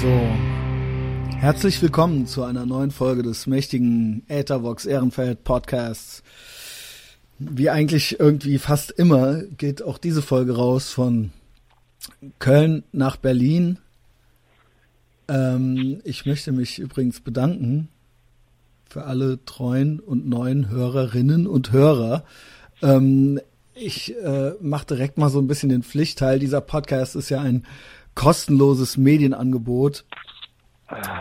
So. Herzlich willkommen zu einer neuen Folge des mächtigen Äthervox Ehrenfeld Podcasts. Wie eigentlich irgendwie fast immer geht auch diese Folge raus von Köln nach Berlin. Ähm, ich möchte mich übrigens bedanken für alle treuen und neuen Hörerinnen und Hörer. Ähm, ich äh, mache direkt mal so ein bisschen den Pflichtteil. Dieser Podcast ist ja ein kostenloses Medienangebot.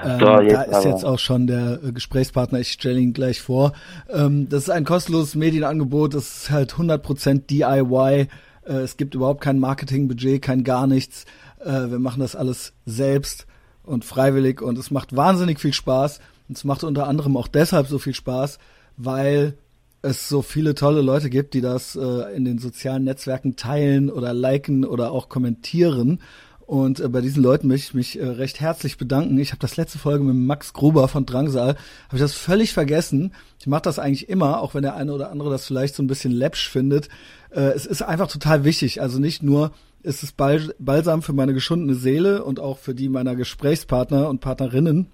Ähm, so, da ist aber. jetzt auch schon der äh, Gesprächspartner, ich stelle ihn gleich vor. Ähm, das ist ein kostenloses Medienangebot, das ist halt 100% DIY. Äh, es gibt überhaupt kein Marketingbudget, kein gar nichts. Äh, wir machen das alles selbst und freiwillig und es macht wahnsinnig viel Spaß. Und es macht unter anderem auch deshalb so viel Spaß, weil es so viele tolle Leute gibt, die das äh, in den sozialen Netzwerken teilen oder liken oder auch kommentieren. Und äh, bei diesen Leuten möchte ich mich äh, recht herzlich bedanken. Ich habe das letzte Folge mit Max Gruber von Drangsal, habe ich das völlig vergessen. Ich mache das eigentlich immer, auch wenn der eine oder andere das vielleicht so ein bisschen läppsch findet. Äh, es ist einfach total wichtig. Also nicht nur ist es Bal Balsam für meine geschundene Seele und auch für die meiner Gesprächspartner und Partnerinnen,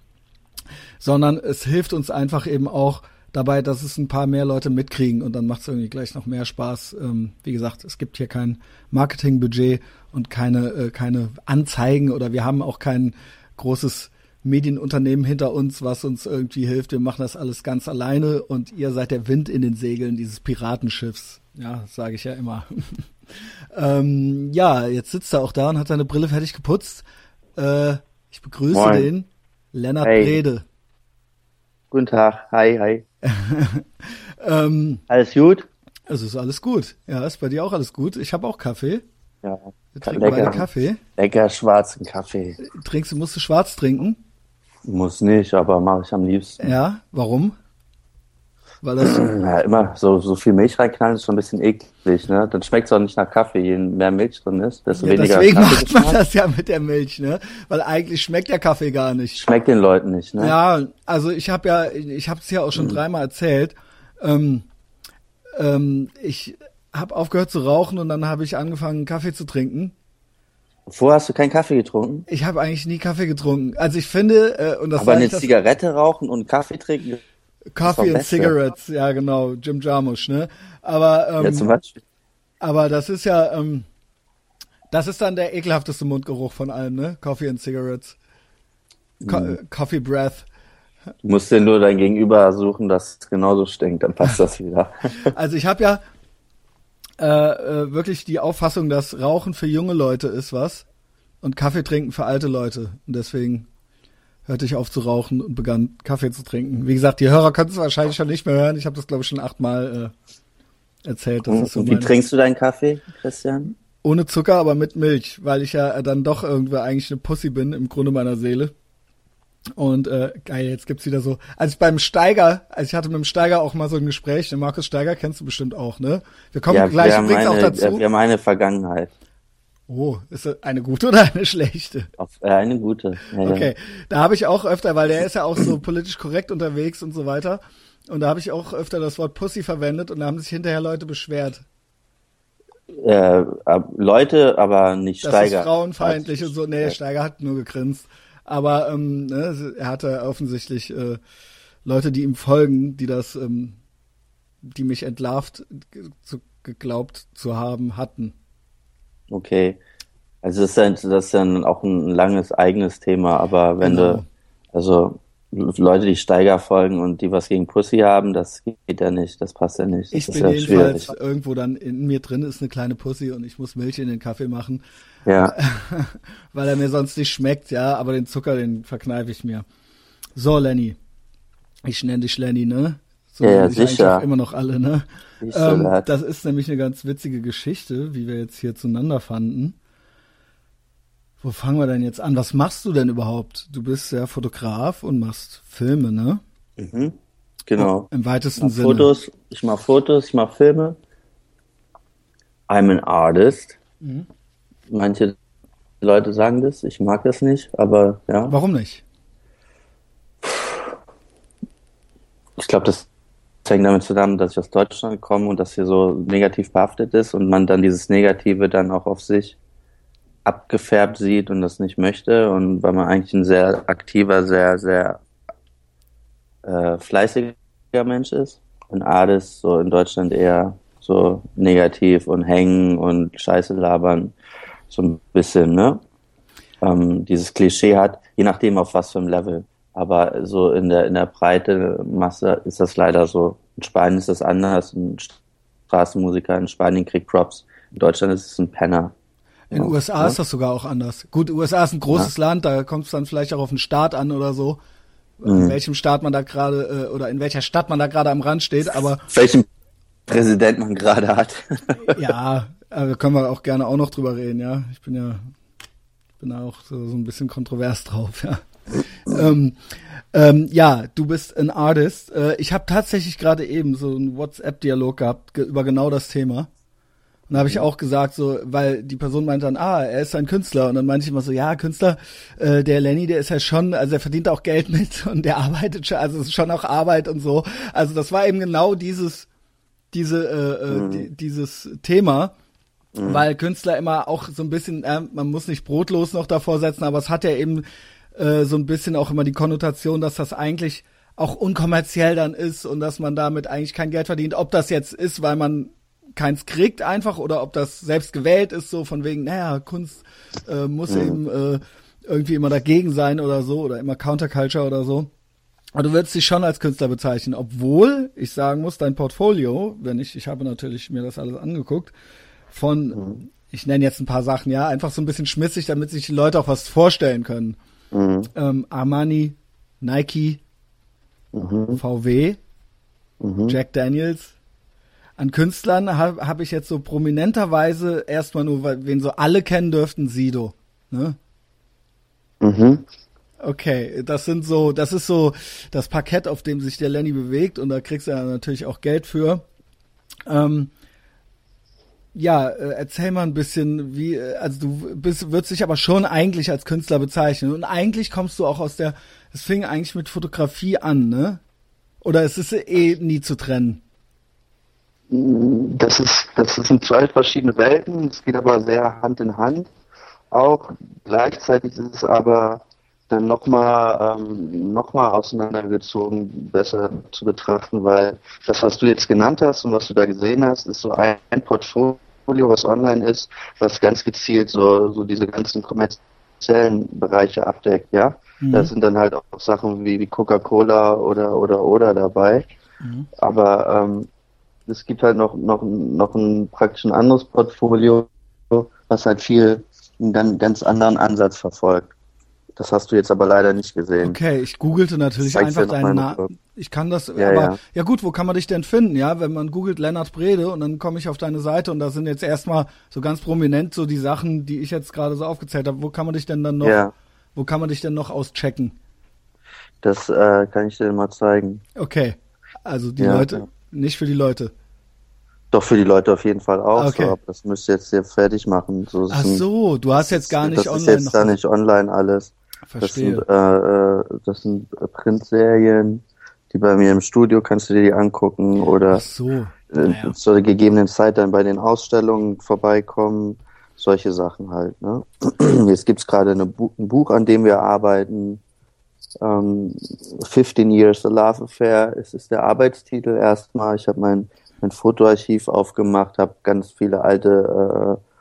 sondern es hilft uns einfach eben auch dabei, dass es ein paar mehr Leute mitkriegen und dann macht es irgendwie gleich noch mehr Spaß. Ähm, wie gesagt, es gibt hier kein Marketingbudget und keine, äh, keine Anzeigen oder wir haben auch kein großes Medienunternehmen hinter uns, was uns irgendwie hilft. Wir machen das alles ganz alleine und ihr seid der Wind in den Segeln dieses Piratenschiffs. Ja, sage ich ja immer. ähm, ja, jetzt sitzt er auch da und hat seine Brille fertig geputzt. Äh, ich begrüße Moin. den Lennart hey. Brede. Guten Tag, hi, hi. ähm, alles gut? Es ist alles gut. Ja, ist bei dir auch alles gut. Ich habe auch Kaffee. Ja. Wir trinken lecker, beide Kaffee. Lecker schwarzen Kaffee. Trinkst du, musst du schwarz trinken? Muss nicht, aber mache ich am liebsten. Ja, warum? Weil das ja, immer so, so viel Milch reinknallen ist schon ein bisschen eklig, ne? Dann schmeckt es auch nicht nach Kaffee. Je mehr Milch drin ist, desto ja, weniger Deswegen macht man das ja mit der Milch, ne? Weil eigentlich schmeckt der Kaffee gar nicht. Schmeckt den Leuten nicht, ne? Ja, also ich habe ja, ich habe es ja auch schon mhm. dreimal erzählt. Ähm, ähm, ich habe aufgehört zu rauchen und dann habe ich angefangen Kaffee zu trinken. Vorher hast du keinen Kaffee getrunken? Ich habe eigentlich nie Kaffee getrunken. Also ich finde, äh, und das Aber eine Zigarette rauchen und Kaffee trinken Coffee and Cigarettes, ja genau, Jim Jarmusch, ne? Aber ähm, ja, zum Beispiel. aber das ist ja, ähm, das ist dann der ekelhafteste Mundgeruch von allen, ne? Coffee and Cigarettes, Co mhm. Coffee Breath. Du musst dir nur dein Gegenüber suchen, das genauso stinkt, dann passt das wieder. also ich habe ja äh, äh, wirklich die Auffassung, dass Rauchen für junge Leute ist was und Kaffee trinken für alte Leute. Und deswegen hörte ich auf zu rauchen und begann Kaffee zu trinken. Wie gesagt, die Hörer können es wahrscheinlich schon nicht mehr hören. Ich habe das, glaube ich, schon achtmal äh, erzählt. Das ist so wie trinkst du deinen Kaffee, Christian? Ohne Zucker, aber mit Milch, weil ich ja dann doch irgendwie eigentlich eine Pussy bin im Grunde meiner Seele. Und äh, geil, jetzt gibt's wieder so. Als ich beim Steiger, also ich hatte mit dem Steiger auch mal so ein Gespräch, den Markus Steiger kennst du bestimmt auch, ne? Wir kommen ja, gleich übrigens auch dazu. Wir haben eine Vergangenheit. Oh, ist das eine gute oder eine schlechte? Äh, eine gute. Ja, okay, da habe ich auch öfter, weil der ist ja auch so politisch korrekt unterwegs und so weiter. Und da habe ich auch öfter das Wort Pussy verwendet und da haben sich hinterher Leute beschwert. Äh, Leute, aber nicht das Steiger. Ist frauenfeindlich und so. Nee, Steiger hat nur gegrinst. Aber ähm, ne, er hatte offensichtlich äh, Leute, die ihm folgen, die das, ähm, die mich entlarvt zu, geglaubt zu haben, hatten. Okay. Also das ist, ja, das ist dann auch ein langes eigenes Thema, aber wenn genau. du, also Leute, die Steiger folgen und die was gegen Pussy haben, das geht ja nicht, das passt ja nicht. Ich das bin ja jedenfalls schwierig. irgendwo dann in mir drin ist eine kleine Pussy und ich muss Milch in den Kaffee machen. Ja. Weil er mir sonst nicht schmeckt, ja, aber den Zucker, den verkneife ich mir. So, Lenny. Ich nenne dich Lenny, ne? So ja, sicher. Immer noch alle, ne? Ähm, das ist nämlich eine ganz witzige Geschichte, wie wir jetzt hier zueinander fanden. Wo fangen wir denn jetzt an? Was machst du denn überhaupt? Du bist ja Fotograf und machst Filme, ne? Mhm. Genau. Im weitesten ich Sinne. Fotos, ich mache Fotos, ich mache Filme. I'm an artist. Mhm. Manche Leute sagen das, ich mag das nicht, aber ja. Warum nicht? Ich glaube, das hängt damit zusammen, dass ich aus Deutschland komme und das hier so negativ behaftet ist und man dann dieses Negative dann auch auf sich abgefärbt sieht und das nicht möchte und weil man eigentlich ein sehr aktiver, sehr, sehr äh, fleißiger Mensch ist. Und Ades so in Deutschland eher so negativ und hängen und Scheiße labern, so ein bisschen, ne? Ähm, dieses Klischee hat, je nachdem auf was für einem Level. Aber so in der, in der breite Masse ist das leider so. In Spanien ist das anders. Ein Straßenmusiker in Spanien kriegt Props. In Deutschland ist es ein Penner. In den ja. USA ja? ist das sogar auch anders. Gut, USA ist ein großes ja. Land, da kommt es dann vielleicht auch auf den Staat an oder so. In mhm. welchem Staat man da gerade äh, oder in welcher Stadt man da gerade am Rand steht, aber. Welchen Präsident man gerade hat. ja, äh, können wir auch gerne auch noch drüber reden, ja. Ich bin ja, bin da auch so, so ein bisschen kontrovers drauf, ja. ähm, ähm, ja, du bist ein Artist. Äh, ich habe tatsächlich gerade eben so einen WhatsApp-Dialog gehabt ge über genau das Thema. Und da habe ich auch gesagt, so, weil die Person meinte dann, ah, er ist ein Künstler. Und dann meinte ich immer so, ja, Künstler, äh, der Lenny, der ist ja schon, also er verdient auch Geld mit und der arbeitet schon, also es ist schon auch Arbeit und so. Also das war eben genau dieses, diese, äh, äh mhm. die, dieses Thema. Mhm. Weil Künstler immer auch so ein bisschen, äh, man muss nicht brotlos noch davor setzen, aber es hat ja eben äh, so ein bisschen auch immer die Konnotation, dass das eigentlich auch unkommerziell dann ist und dass man damit eigentlich kein Geld verdient. Ob das jetzt ist, weil man keins kriegt einfach oder ob das selbst gewählt ist, so von wegen, naja, Kunst äh, muss mhm. eben äh, irgendwie immer dagegen sein oder so oder immer Counterculture oder so. Aber du würdest dich schon als Künstler bezeichnen, obwohl ich sagen muss, dein Portfolio, wenn ich, ich habe natürlich mir das alles angeguckt, von, mhm. ich nenne jetzt ein paar Sachen, ja, einfach so ein bisschen schmissig, damit sich die Leute auch was vorstellen können. Mhm. Ähm, Armani, Nike, mhm. VW, mhm. Jack Daniels. An Künstlern habe hab ich jetzt so prominenterweise erstmal nur, wen so alle kennen dürften, Sido. Ne? Mhm. Okay, das sind so, das ist so das Parkett, auf dem sich der Lenny bewegt und da kriegst du ja natürlich auch Geld für. Ähm, ja, äh, erzähl mal ein bisschen, wie, äh, also du bist, würdest dich aber schon eigentlich als Künstler bezeichnen. Und eigentlich kommst du auch aus der, es fing eigentlich mit Fotografie an, ne? Oder ist es eh nie zu trennen? Das ist, das sind zwei verschiedene Welten, es geht aber sehr Hand in Hand. Auch gleichzeitig ist es aber dann nochmal ähm, noch auseinandergezogen, besser zu betrachten, weil das, was du jetzt genannt hast und was du da gesehen hast, ist so ein, ein Portfolio, was online ist, was ganz gezielt so, so diese ganzen kommerziellen Bereiche abdeckt, ja. Mhm. Da sind dann halt auch Sachen wie, wie Coca-Cola oder oder oder dabei. Mhm. Aber ähm, es gibt halt noch, noch, noch ein praktisch ein anderes Portfolio, was halt viel einen ganz, ganz anderen Ansatz verfolgt. Das hast du jetzt aber leider nicht gesehen. Okay, ich googelte natürlich einfach deinen Namen. Ich kann das, ja, aber ja. ja. gut, wo kann man dich denn finden? Ja, wenn man googelt Lennart Brede und dann komme ich auf deine Seite und da sind jetzt erstmal so ganz prominent so die Sachen, die ich jetzt gerade so aufgezählt habe. Wo kann man dich denn dann noch, ja. wo kann man dich denn noch auschecken? Das äh, kann ich dir mal zeigen. Okay, also die Leute, nicht für die Leute. Doch für die Leute auf jeden Fall auch. Okay. So, das müsst ihr jetzt hier fertig machen. So, Ach so, du hast jetzt gar nicht das online. Das ist jetzt da nicht online alles. Verstehe. Das sind, äh, äh, das sind Printserien, die bei mir im Studio kannst du dir die angucken oder Ach so. Naja. äh, zur gegebenen Zeit dann bei den Ausstellungen vorbeikommen. Solche Sachen halt. Ne? Jetzt gibt's gerade ein Buch, an dem wir arbeiten. Ähm, 15 Years The Love Affair. Es ist der Arbeitstitel erstmal. Ich habe mein, mein Fotoarchiv aufgemacht, habe ganz viele alte äh,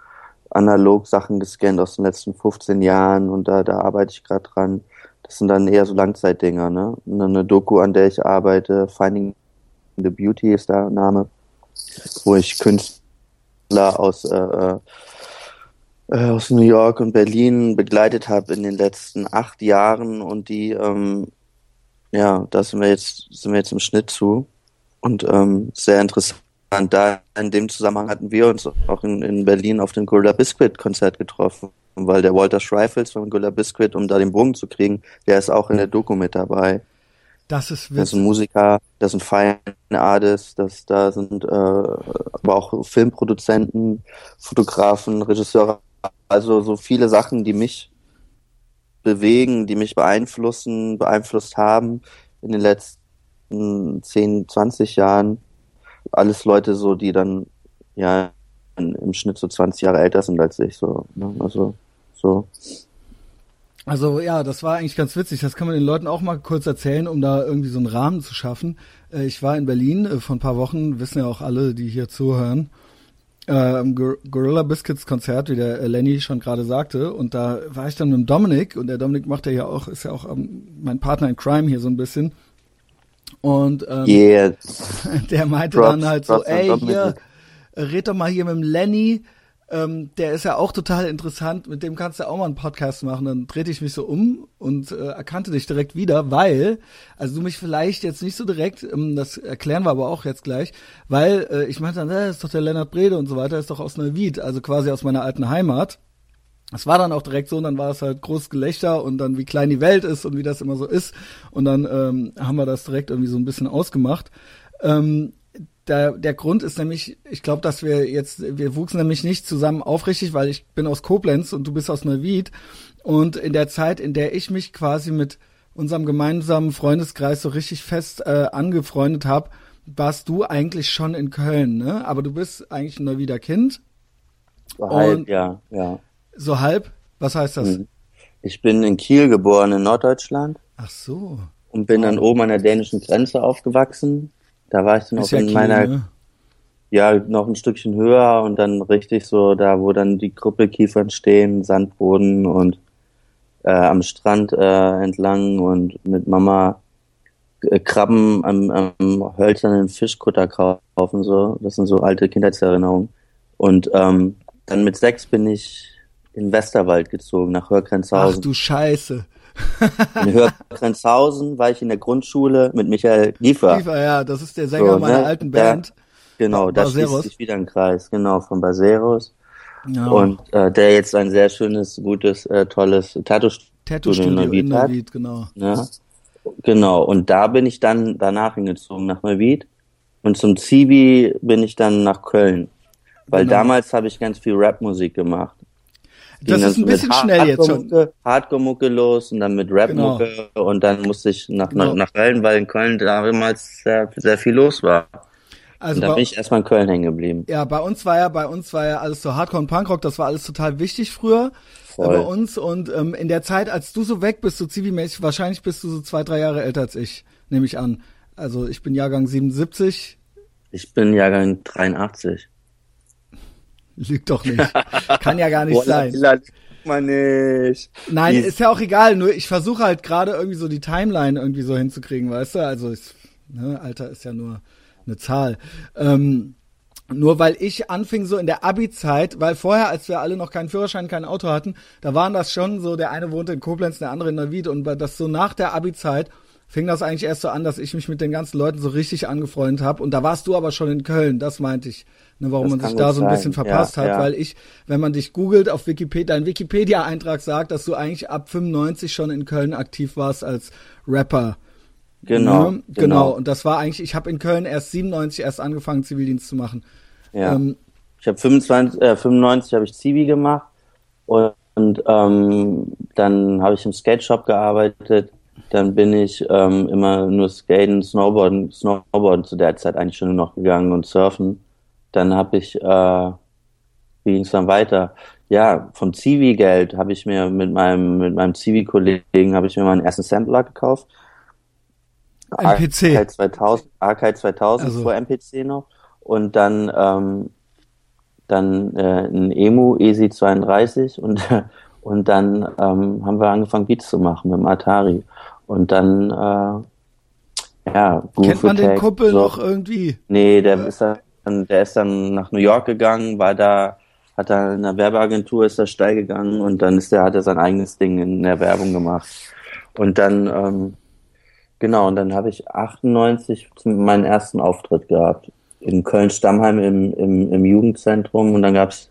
analog Sachen gescannt aus den letzten 15 Jahren und da, da arbeite ich gerade dran. Das sind dann eher so Langzeitdinger, ne? Eine Doku, an der ich arbeite, Finding the Beauty ist der Name, wo ich Künstler aus, äh, äh, äh aus New York und Berlin begleitet habe in den letzten acht Jahren und die, ähm, ja, da sind wir jetzt, sind wir jetzt im Schnitt zu und ähm, sehr interessant und da in dem Zusammenhang hatten wir uns auch in, in Berlin auf dem Gorilla Biscuit Konzert getroffen, weil der Walter Schreifels von Gorilla Biscuit, um da den Bogen zu kriegen, der ist auch in der Doku mit dabei. Das ist witzig. Das sind Musiker, das sind Fine Artists, das, da sind äh, aber auch Filmproduzenten, Fotografen, Regisseure, also so viele Sachen, die mich bewegen, die mich beeinflussen, beeinflusst haben in den letzten 10, 20 Jahren alles Leute so, die dann ja im Schnitt so 20 Jahre älter sind als ich. So, ne? Also So. Also ja, das war eigentlich ganz witzig. Das kann man den Leuten auch mal kurz erzählen, um da irgendwie so einen Rahmen zu schaffen. Äh, ich war in Berlin äh, vor ein paar Wochen, wissen ja auch alle, die hier zuhören, äh, Gorilla Biscuits Konzert, wie der Lenny schon gerade sagte. Und da war ich dann mit dem Dominik und der Dominik macht ja auch, ist ja auch ähm, mein Partner in Crime hier so ein bisschen. Und ähm, yeah. der meinte Props, dann halt so, ey, hier, red doch mal hier mit dem Lenny ähm, der ist ja auch total interessant, mit dem kannst du auch mal einen Podcast machen. Dann drehte ich mich so um und äh, erkannte dich direkt wieder, weil, also du mich vielleicht jetzt nicht so direkt, ähm, das erklären wir aber auch jetzt gleich, weil äh, ich meinte dann, äh, ist doch der Lennart Brede und so weiter, ist doch aus Neuwied, also quasi aus meiner alten Heimat. Das war dann auch direkt so und dann war es halt groß Gelächter und dann wie klein die Welt ist und wie das immer so ist und dann ähm, haben wir das direkt irgendwie so ein bisschen ausgemacht. Ähm, der, der Grund ist nämlich, ich glaube, dass wir jetzt, wir wuchsen nämlich nicht zusammen aufrichtig, weil ich bin aus Koblenz und du bist aus Neuwied. Und in der Zeit, in der ich mich quasi mit unserem gemeinsamen Freundeskreis so richtig fest äh, angefreundet habe, warst du eigentlich schon in Köln, ne? Aber du bist eigentlich ein Neuwieder Kind. So halb, ja, ja. So halb? Was heißt das? Hm. Ich bin in Kiel geboren, in Norddeutschland. Ach so. Und bin dann oben an der dänischen Grenze aufgewachsen da war ich dann auch in Kiel, meiner, ne? ja, noch ein Stückchen höher und dann richtig so, da wo dann die Krüppelkiefern stehen, Sandboden und äh, am Strand äh, entlang und mit Mama äh, Krabben am, am hölzernen Fischkutter kaufen, so. Das sind so alte Kindheitserinnerungen. Und ähm, dann mit sechs bin ich in Westerwald gezogen, nach Hörgrenzhausen. Ach du Scheiße. In Hörgrenzhausen war ich in der Grundschule mit Michael Giefer. Giefer, ja, das ist der Sänger so, meiner ne? alten Band. Der, genau, da schließt sich wieder ein Kreis, genau, von Baseros. Ja. Und äh, der jetzt ein sehr schönes, gutes, äh, tolles Tattoo-Studio in Neuwied, in Neuwied hat. genau. Ja. Genau, und da bin ich dann danach hingezogen nach Neuwied. Und zum Zivi bin ich dann nach Köln. Weil genau. damals habe ich ganz viel Rapmusik gemacht das ist ein bisschen schnell jetzt schon. Hardcore-Mucke los und dann mit Rap-Mucke genau. und dann musste ich nach, genau. nach Köln, weil in Köln damals sehr, sehr viel los war. Also und da bin ich erstmal in Köln hängen geblieben. Ja, bei uns war ja, bei uns war ja alles so Hardcore und Punkrock, das war alles total wichtig früher Voll. bei uns und ähm, in der Zeit, als du so weg bist, so zivilmäßig, wahrscheinlich bist du so zwei, drei Jahre älter als ich, nehme ich an. Also ich bin Jahrgang 77. Ich bin Jahrgang 83. Lügt doch nicht. Kann ja gar nicht Boah, sein. Man nicht. Nein, ist ja auch egal. Nur ich versuche halt gerade irgendwie so die Timeline irgendwie so hinzukriegen, weißt du? Also ist, ne, Alter ist ja nur eine Zahl. Ähm, nur weil ich anfing so in der Abi-Zeit, weil vorher, als wir alle noch keinen Führerschein, kein Auto hatten, da waren das schon so, der eine wohnte in Koblenz, der andere in Neuwied und das so nach der Abi-Zeit fing das eigentlich erst so an, dass ich mich mit den ganzen Leuten so richtig angefreundet habe und da warst du aber schon in Köln, das meinte ich ne, warum das man sich da so ein bisschen verpasst ja, hat, ja. weil ich, wenn man dich googelt auf Wikipedia, dein Wikipedia-Eintrag sagt, dass du eigentlich ab 95 schon in Köln aktiv warst als Rapper. Genau, ne? genau. Genau. Und das war eigentlich, ich habe in Köln erst 97 erst angefangen, Zivildienst zu machen. Ja. Ähm, ich habe 25, äh, 95 habe ich Zivi gemacht und, und ähm, dann habe ich im Skate Shop gearbeitet. Dann bin ich ähm, immer nur Skaten, Snowboarden, Snowboarden zu der Zeit eigentlich schon nur noch gegangen und Surfen. Dann habe ich, äh, wie ging es dann weiter? Ja, vom Zivi-Geld habe ich mir mit meinem mit meinem Zivi-Kollegen habe ich mir meinen ersten Sampler gekauft. MPC. Arcade 2000, Arcade 2000 also. vor MPC noch und dann ähm, dann äh, ein Emu Easy 32 und und dann ähm, haben wir angefangen Beats zu machen mit dem Atari und dann äh, ja Kennt man den Kumpel so. noch irgendwie? Nee, der ist da und der ist dann nach New York gegangen, war da, hat da in einer Werbeagentur, ist da steil gegangen und dann ist der, hat er sein eigenes Ding in der Werbung gemacht. Und dann, ähm, genau, und dann habe ich 98 meinen ersten Auftritt gehabt. In Köln-Stammheim im, im, im Jugendzentrum und dann gab's,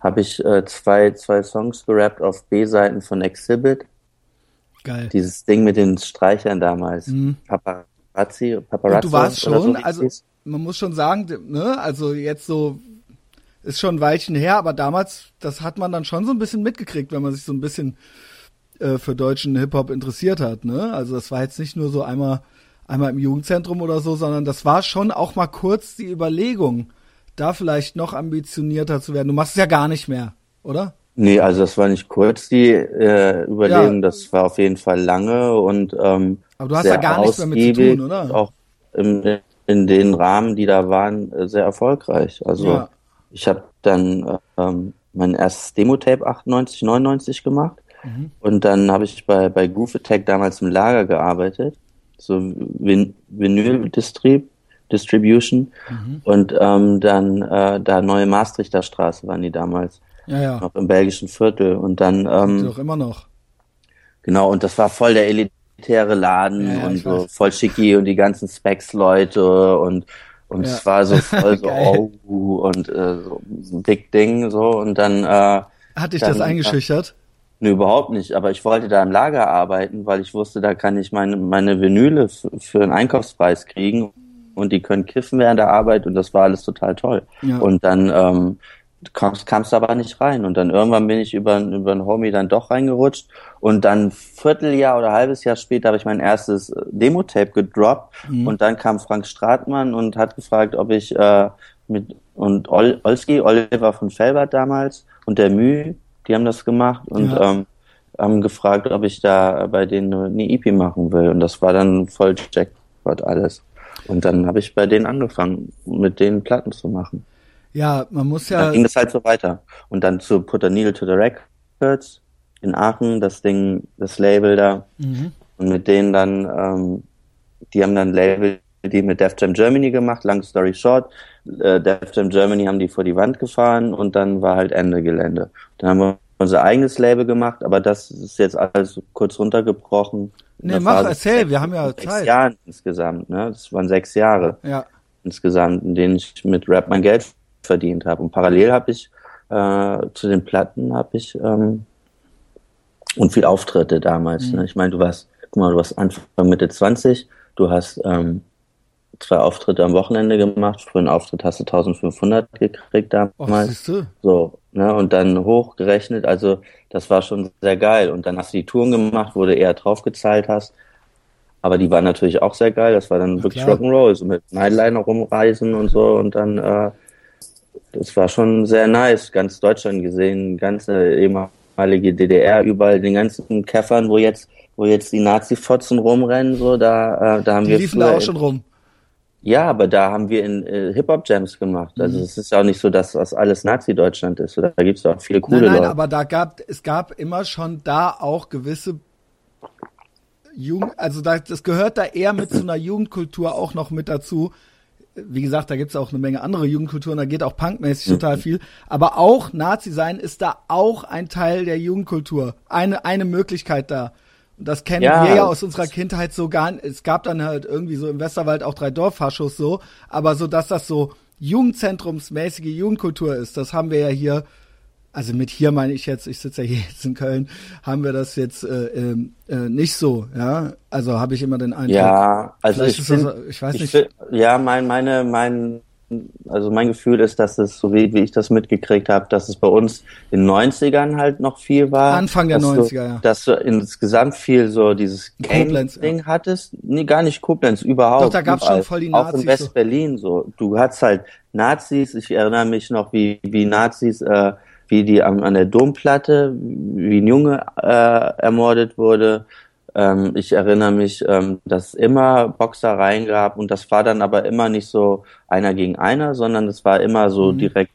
habe ich äh, zwei, zwei Songs gerappt auf B-Seiten von Exhibit. Geil. Dieses Ding mit den Streichern damals. Mhm. Paparazzi, Paparazzi. Und du warst schon, so, also man muss schon sagen, ne, also jetzt so ist schon ein Weilchen her, aber damals, das hat man dann schon so ein bisschen mitgekriegt, wenn man sich so ein bisschen äh, für deutschen Hip-Hop interessiert hat, ne? Also das war jetzt nicht nur so einmal, einmal im Jugendzentrum oder so, sondern das war schon auch mal kurz die Überlegung, da vielleicht noch ambitionierter zu werden. Du machst es ja gar nicht mehr, oder? Nee, also das war nicht kurz die äh, Überlegung, ja. das war auf jeden Fall lange und ähm, Aber du hast ja gar nichts damit zu tun, oder? Auch im, in den Rahmen, die da waren, äh, sehr erfolgreich. Also ja. ich habe dann ähm, mein erstes Demo-Tape 98, 99 gemacht mhm. und dann habe ich bei, bei Goof Attack damals im Lager gearbeitet, so Vin Vinyl-Distrib Distribution mhm. und ähm, dann äh, da neue Maastrichter Straße waren die damals. Ja, ja. Noch im belgischen Viertel und dann ähm, doch immer noch. Genau, und das war voll der Elite elitäre Laden ja, und so weiß. voll schicki und die ganzen Specs-Leute und und ja. es war so voll so oh und äh, so ein Big Ding so und dann äh, hat dich dann, das eingeschüchtert? Äh, nee, überhaupt nicht, aber ich wollte da im Lager arbeiten, weil ich wusste, da kann ich meine meine Vinyle für einen Einkaufspreis kriegen und die können kiffen während der Arbeit und das war alles total toll. Ja. Und dann ähm, kamst, kamst aber nicht rein. Und dann irgendwann bin ich über, über einen Homie dann doch reingerutscht. Und dann Vierteljahr oder halbes Jahr später habe ich mein erstes äh, Demo-Tape gedroppt. Mhm. Und dann kam Frank Stratmann und hat gefragt, ob ich äh, mit und Ol, Olski, Oliver von Felbert damals und der Müh, die haben das gemacht und ja. ähm, haben gefragt, ob ich da bei denen eine EP machen will. Und das war dann voll Jackpot alles. Und dann habe ich bei denen angefangen, mit denen Platten zu machen. Ja, man muss ja. Dann ging es halt so weiter. Und dann zu Put a Needle to the Records in Aachen, das Ding, das Label da. Mhm. Und mit denen dann, ähm, die haben dann Label, die mit Def Jam Germany gemacht, long story short. Äh, Def Jam Germany haben die vor die Wand gefahren und dann war halt Ende Gelände. Dann haben wir unser eigenes Label gemacht, aber das ist jetzt alles kurz runtergebrochen. Nee, mach, erzähl, wir haben ja Zeit. Sechs Jahren insgesamt, ne? Das waren sechs Jahre. Ja. Insgesamt, in denen ich mit Rap mein Geld verdient habe. Und parallel habe ich äh, zu den Platten habe ich ähm, und viel Auftritte damals. Mhm. Ne? Ich meine, du warst, guck mal, du warst Anfang Mitte 20, du hast ähm, zwei Auftritte am Wochenende gemacht. Für einen Auftritt hast du 1500 gekriegt damals. Oh, so, ne, und dann hochgerechnet. Also, das war schon sehr geil. Und dann hast du die Touren gemacht, wo du eher draufgezahlt hast. Aber die waren natürlich auch sehr geil. Das war dann ja, wirklich Rock'n'Roll, so mit Nightliner rumreisen und so und dann äh, das war schon sehr nice, ganz Deutschland gesehen, ganze ehemalige DDR, überall den ganzen Käffern, wo jetzt, wo jetzt die Nazi-Fotzen rumrennen, so, da, äh, da haben die wir. Die liefen da auch schon rum. Ja, aber da haben wir in äh, Hip-Hop-Jams gemacht. Also mhm. es ist ja auch nicht so, dass das alles Nazi-Deutschland ist. Da gibt's auch viele coole nein, nein, Leute. aber da gab, es gab immer schon da auch gewisse Jugend, also da, das gehört da eher mit so einer Jugendkultur auch noch mit dazu, wie gesagt, da gibt's auch eine Menge andere Jugendkulturen, da geht auch punkmäßig mhm. total viel. Aber auch Nazi sein ist da auch ein Teil der Jugendkultur. Eine, eine Möglichkeit da. Und das kennen ja. wir ja aus unserer Kindheit so gar nicht. Es gab dann halt irgendwie so im Westerwald auch drei Dorffaschos so, aber so, dass das so Jugendzentrumsmäßige Jugendkultur ist, das haben wir ja hier also mit hier meine ich jetzt, ich sitze ja hier jetzt in Köln, haben wir das jetzt äh, ähm, äh, nicht so, ja. Also habe ich immer den Eindruck. Ja, also ich, find, das, ich weiß ich nicht. Find, ja, mein, meine, mein, also mein Gefühl ist, dass es, so wie, wie ich das mitgekriegt habe, dass es bei uns in den 90ern halt noch viel war. Anfang der 90er, du, ja. Dass du insgesamt viel so dieses Gang-Ding ja. hattest. Nee, gar nicht Koblenz, überhaupt. Doch, da gab's überall. schon voll die Nazis. Auch in West-Berlin so. Du hattest halt Nazis, ich erinnere mich noch, wie, wie Nazis, äh, wie die an, an der Domplatte, wie ein Junge äh, ermordet wurde. Ähm, ich erinnere mich, ähm, dass es immer Boxereien gab und das war dann aber immer nicht so einer gegen einer, sondern es war immer so mhm. direkt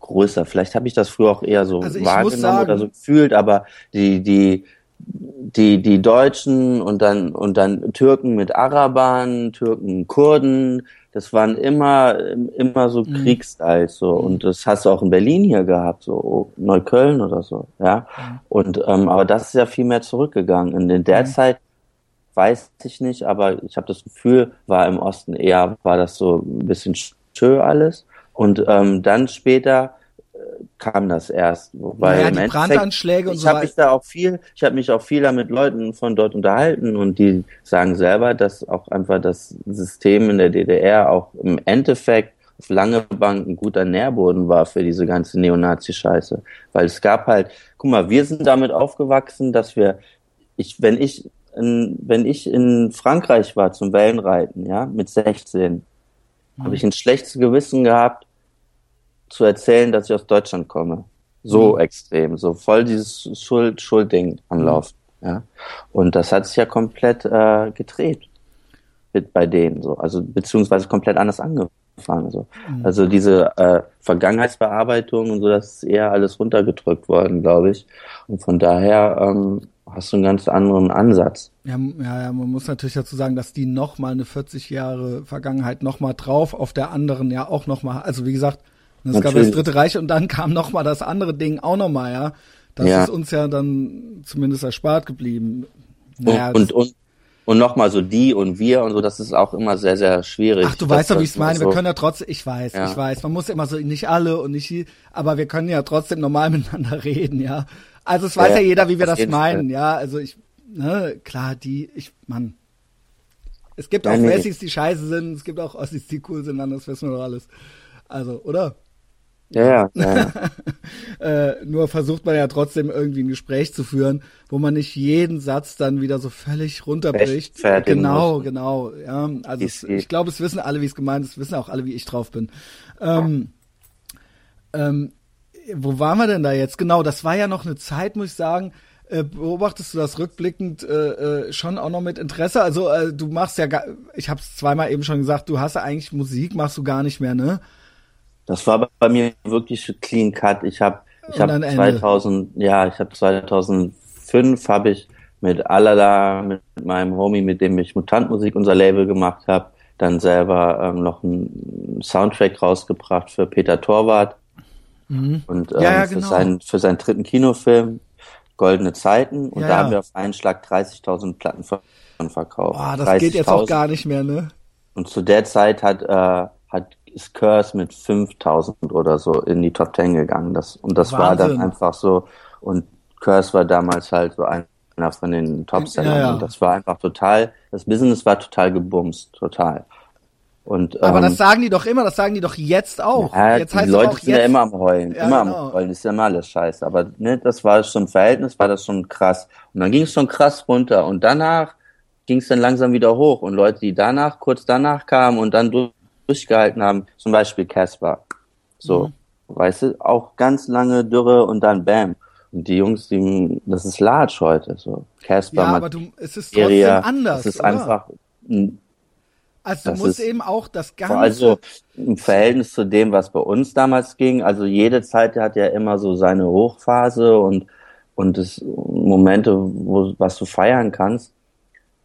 größer. Vielleicht habe ich das früher auch eher so also wahrgenommen sagen, oder so gefühlt, aber die, die, die, die Deutschen und dann, und dann Türken mit Arabern, Türken, Kurden, das waren immer, immer so mhm. Kriegsstyles, so. Und das hast du auch in Berlin hier gehabt, so Neukölln oder so, ja. Und, ähm, aber das ist ja viel mehr zurückgegangen. in der mhm. Zeit weiß ich nicht, aber ich habe das Gefühl, war im Osten eher, war das so ein bisschen schön alles. Und ähm, dann später kam das erst. Wobei ja, die Brandanschläge und ich so. Ich habe mich da auch viel, ich habe mich auch viel mit Leuten von dort unterhalten und die sagen selber, dass auch einfach das System in der DDR auch im Endeffekt auf lange Bank ein guter Nährboden war für diese ganze Neonazi-Scheiße. Weil es gab halt, guck mal, wir sind damit aufgewachsen, dass wir, ich, wenn ich, in, wenn ich in Frankreich war zum Wellenreiten, ja, mit 16, mhm. habe ich ein schlechtes Gewissen gehabt, zu erzählen, dass ich aus Deutschland komme. So mhm. extrem, so voll dieses Schuld, Schuldding am mhm. Lauf. Ja. Und das hat sich ja komplett äh, gedreht mit bei denen so, also beziehungsweise komplett anders angefangen. So. Mhm. Also diese äh, Vergangenheitsbearbeitung und so, das ist eher alles runtergedrückt worden, glaube ich. Und von daher ähm, hast du einen ganz anderen Ansatz. Ja, ja, ja, man muss natürlich dazu sagen, dass die noch mal eine 40 Jahre Vergangenheit noch mal drauf, auf der anderen ja auch noch mal, also wie gesagt, es gab das Dritte Reich und dann kam noch mal das andere Ding auch noch mal, ja. Das ja. ist uns ja dann zumindest erspart geblieben. Naja, und, und, und, und nochmal so die und wir und so, das ist auch immer sehr, sehr schwierig. Ach, du weißt doch, wie ich es meine. So wir können ja trotzdem, ich weiß, ja. ich weiß, man muss immer so, nicht alle und nicht, aber wir können ja trotzdem normal miteinander reden, ja. Also es weiß ja, ja jeder, wie wir das meinen, Fall. ja. Also ich, ne, klar, die, ich, Mann. Es gibt auch Wessis, die scheiße sind, es gibt auch Ossis, die cool sind, das wissen wir doch alles. Also, oder? Ja, ja. ja. äh, nur versucht man ja trotzdem irgendwie ein Gespräch zu führen, wo man nicht jeden Satz dann wieder so völlig runterbricht. Genau, muss. genau. Ja, also es, ich glaube, es wissen alle, wie es gemeint ist, wissen auch alle, wie ich drauf bin. Ähm, ähm, wo waren wir denn da jetzt? Genau, das war ja noch eine Zeit, muss ich sagen. Äh, beobachtest du das rückblickend äh, äh, schon auch noch mit Interesse? Also äh, du machst ja, ich habe es zweimal eben schon gesagt, du hast ja eigentlich Musik, machst du gar nicht mehr, ne? Das war bei mir wirklich clean cut. Ich habe ich habe 2000 ja, ich habe 2005 habe ich mit Alala mit meinem Homie, mit dem ich Mutantmusik unser Label gemacht habe, dann selber ähm, noch einen Soundtrack rausgebracht für Peter Torwart mhm. und ähm, ja, ja, genau. für seinen für seinen dritten Kinofilm Goldene Zeiten und ja, da haben wir auf einen Schlag 30.000 Platten verkauft. Boah, das geht jetzt auch gar nicht mehr, ne? Und zu der Zeit hat äh, hat ist Curse mit 5000 oder so in die Top 10 gegangen. Das, und das Wahnsinn. war dann einfach so. Und Curse war damals halt so einer von den Topsellern. Ja, ja. Und das war einfach total, das Business war total gebumst, total. Und, Aber ähm, das sagen die doch immer, das sagen die doch jetzt auch. Ja, jetzt die Leute sind jetzt, ja immer am Heulen, ja, immer genau. am Heulen, ist ja immer alles scheiße. Aber ne, das war schon Verhältnis, war das schon krass. Und dann ging es schon krass runter. Und danach ging es dann langsam wieder hoch. Und Leute, die danach, kurz danach kamen und dann durch durchgehalten haben, zum Beispiel Casper. So, mhm. weißt du, auch ganz lange Dürre und dann Bam. Und die Jungs, die, das ist Large heute, so. Casper, ja, aber du, es ist trotzdem Area, anders. Es ist oder? einfach, also du musst eben auch das Ganze. Also im Verhältnis zu dem, was bei uns damals ging, also jede Zeit hat ja immer so seine Hochphase und und das Momente, wo was du feiern kannst.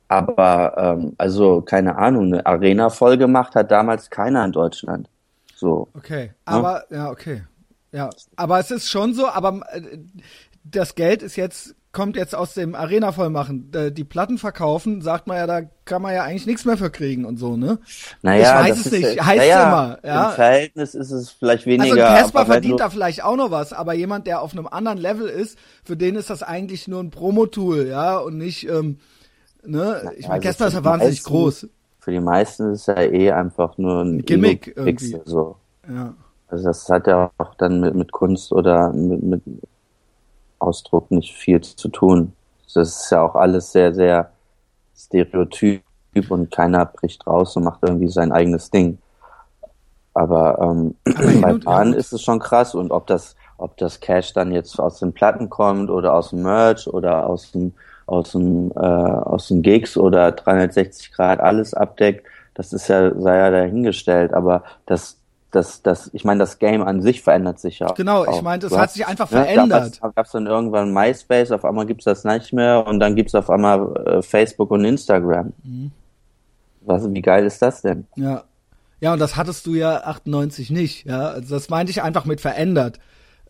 Aber ähm, also keine Ahnung, eine Arena voll gemacht hat damals keiner in Deutschland. So. Okay, ne? aber ja, ja okay. Ja, aber es ist schon so, aber äh, das Geld ist jetzt kommt jetzt aus dem Arena vollmachen. Die Platten verkaufen, sagt man ja, da kann man ja eigentlich nichts mehr für kriegen und so, ne? Naja, ich weiß es nicht, ja, heißt naja, immer. Ja. Im Verhältnis ist es vielleicht weniger. Also Casper verdient da vielleicht auch noch was, aber jemand, der auf einem anderen Level ist, für den ist das eigentlich nur ein Promo-Tool, ja, und nicht ähm, Ne? Ich meine, also Casper ist ja wahnsinnig meisten, groß. Für die meisten ist es ja eh einfach nur ein Gimmick irgendwie. So. Ja. Also das hat ja auch dann mit, mit Kunst oder mit, mit Ausdruck nicht viel zu tun. Das ist ja auch alles sehr, sehr stereotyp und keiner bricht raus und macht irgendwie sein eigenes Ding. Aber ähm, bei Bahn ist es schon krass und ob das, ob das Cash dann jetzt aus den Platten kommt oder aus dem Merch oder aus dem aus dem, äh, aus dem Gigs oder 360 Grad alles abdeckt, das ist ja, sei ja dahingestellt, aber das, das, das, ich meine, das Game an sich verändert sich ja. Genau, auch. ich meine, das hat sich einfach ne, verändert. Da gab es dann irgendwann MySpace, auf einmal gibt's das nicht mehr und dann gibt's auf einmal äh, Facebook und Instagram. Mhm. Was, wie geil ist das denn? Ja. Ja, und das hattest du ja 98 nicht, ja. Also das meinte ich einfach mit verändert.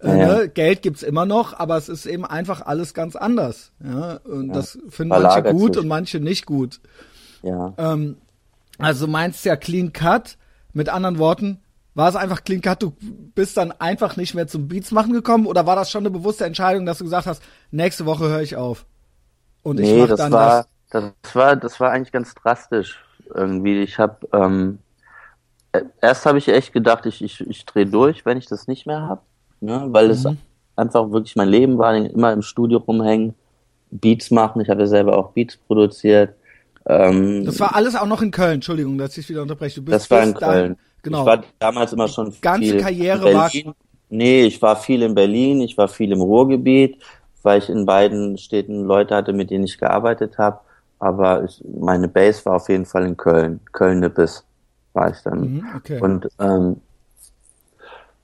Äh, ja. Ne? Geld gibt's immer noch, aber es ist eben einfach alles ganz anders. Ja? Und ja. das finden manche gut sich. und manche nicht gut. Ja. Ähm, also meinst ja Clean Cut. Mit anderen Worten, war es einfach Clean Cut, du bist dann einfach nicht mehr zum Beats machen gekommen oder war das schon eine bewusste Entscheidung, dass du gesagt hast, nächste Woche höre ich auf? Und ich nee, mach das dann war, das. Das war, das war eigentlich ganz drastisch irgendwie. Ich habe ähm, äh, erst habe ich echt gedacht, ich, ich, ich drehe durch, wenn ich das nicht mehr habe ne? weil mhm. es einfach wirklich mein Leben war, immer im Studio rumhängen, Beats machen. Ich habe ja selber auch Beats produziert. Ähm, das war alles auch noch in Köln, Entschuldigung, dass ich wieder unterbreche. Du bist das war in Köln. Dann, genau. Ich war damals immer schon ganze Karriere war Nee, ich war viel in Berlin, ich war viel im Ruhrgebiet, weil ich in beiden Städten Leute hatte, mit denen ich gearbeitet habe. Aber ich, meine Base war auf jeden Fall in Köln. Köln-Nippes war ich dann. Mhm, okay. Und ähm,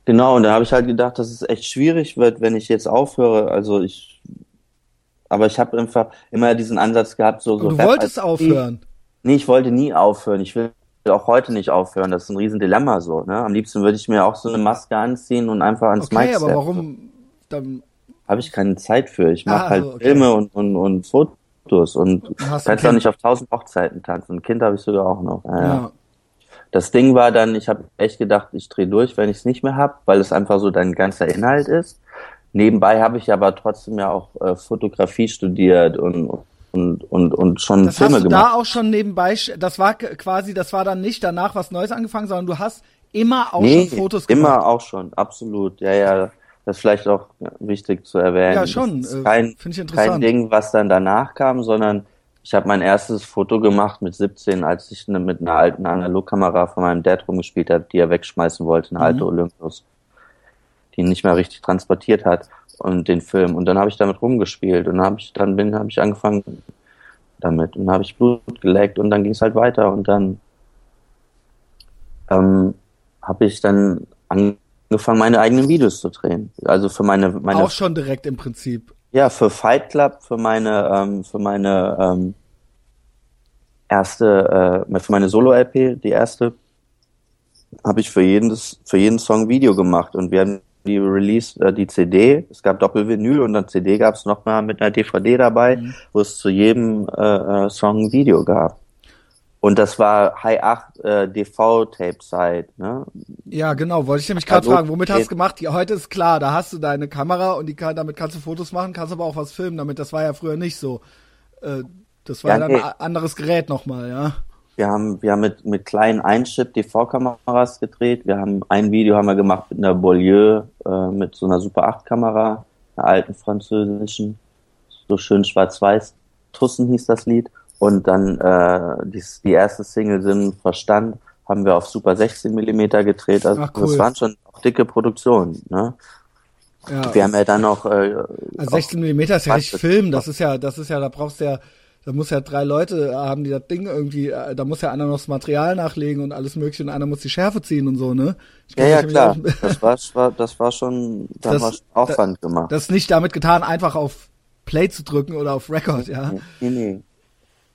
genau, und da habe ich halt gedacht, dass es echt schwierig wird, wenn ich jetzt aufhöre. Also ich, aber ich habe einfach immer diesen Ansatz gehabt, so so. Du Rap wolltest aufhören. Nee, ich wollte nie aufhören. Ich will auch heute nicht aufhören. Das ist ein Riesendilemma so. Ne? Am liebsten würde ich mir auch so eine Maske anziehen und einfach ans Okay, Mic aber steppen. warum dann Habe ich keine Zeit für. Ich mache Ah, halt okay. Filme und, und, und Fotos und kannst auch nicht auf tausend Hochzeiten tanzen. Ein Kind habe ich sogar auch noch. Ja, ja. Das Ding war dann, ich habe echt gedacht, ich drehe durch, wenn ich es nicht mehr hab, weil es einfach so dein ganzer Inhalt ist. Nebenbei habe ich aber trotzdem ja auch äh, Fotografie studiert und und und und schon Das Filme hast du gemacht. da auch schon nebenbei, das war quasi, das war dann nicht danach was Neues angefangen, sondern du hast immer auch nee, schon Fotos immer gemacht. auch schon, absolut. Ja, ja, das ist vielleicht auch wichtig zu erwähnen. Ja, schon, äh, ist kein, find ich kein interessant. Ding, was dann danach kam, sondern ich habe mein erstes Foto gemacht mit 17, als ich ne, mit einer alten Analogkamera von meinem Dad rumgespielt habe, die er wegschmeißen wollte, eine Mhm. alte Olympus, die ihn nicht mehr richtig transportiert hat und den Film. Und dann habe ich damit rumgespielt und dann habe ich dann bin habe ich angefangen damit und habe ich Blut geleckt und dann ging es halt weiter und dann ähm, habe ich dann angefangen, meine eigenen Videos zu drehen. Also für meine, meine Auch schon direkt im Prinzip. Ja, für Fight Club, für meine, ähm, für meine ähm, erste, äh, für meine Solo-LP, die erste, habe ich für jedes, für jeden Song Video gemacht und wir haben die Release, äh, die CD, es gab Doppelvinyl und dann CD gab es nochmal mit einer DVD dabei, Mhm. wo es zu jedem äh, äh, Song ein Video gab. Und das war High 8 äh, DV-Tape-Site, ne? Ja, genau, wollte ich nämlich gerade Hallo, fragen, womit hast du gemacht? Ja, heute ist klar, da hast du deine Kamera und die kann, damit kannst du Fotos machen, kannst aber auch was filmen damit. Das war ja früher nicht so. Äh, das war Ja, dann nee. ein anderes Gerät nochmal, ja. Wir haben, wir haben mit, mit kleinen Einchip DV-Kameras gedreht. Wir haben ein Video haben wir gemacht mit einer Beaulieu, äh, mit so einer Super 8 Kamera, einer alten französischen, so schön schwarz-weiß. Tussen hieß das Lied. Und dann, äh, die, die erste Single Sinn Verstand haben wir auf Super 16 Millimeter gedreht. Also Ach, cool. das waren schon dicke Produktionen, ne? ja. Wir haben ja dann noch, äh, Also 16 Millimeter ist ja Was- Film, das ist ja, das ist ja, da brauchst du ja, da muss ja drei Leute haben, die das Ding irgendwie, äh, da muss ja einer noch das Material nachlegen und alles mögliche und einer muss die Schärfe ziehen und so, ne? Ja, ja, klar. Das war, das war, das war schon, da Das- war schon Aufwand gemacht. Das ist nicht damit getan, einfach auf Play zu drücken oder auf Record, ja. Nee, nee.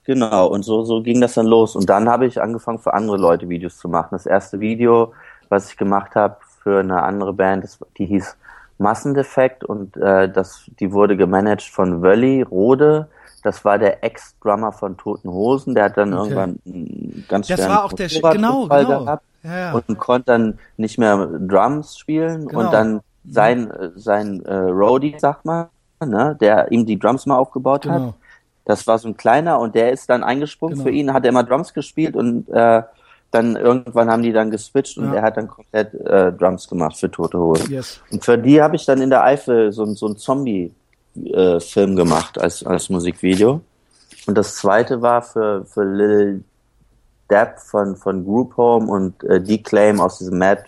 Genau, und so, so ging das dann los. Und dann habe ich angefangen, für andere Leute Videos zu machen. Das erste Video, was ich gemacht habe für eine andere Band, das, die hieß Massendefekt und äh, das, die wurde gemanagt von Wölli Rode. Das war der Ex-Drummer von Toten Hosen. Der hat dann Okay. irgendwann einen ganz Das war auch der, Sch- genau, genau. gehabt Ja, ja. und konnte dann nicht mehr Drums spielen Genau. und dann sein äh, sein äh, Roadie, sag mal, ne, der ihm die Drums mal aufgebaut hat. Das war so ein kleiner und der ist dann eingesprungen Genau. für ihn, hat er immer Drums gespielt und äh, dann irgendwann haben die dann geswitcht und Ja. er hat dann komplett äh, Drums gemacht für Tote Hosen. Yes. Und für die habe ich dann in der Eifel so, so ein Zombie-Film gemacht als, als Musikvideo. Und das zweite war für, für Lil Depp von, von Group Home und äh, Declaim aus diesem Mad,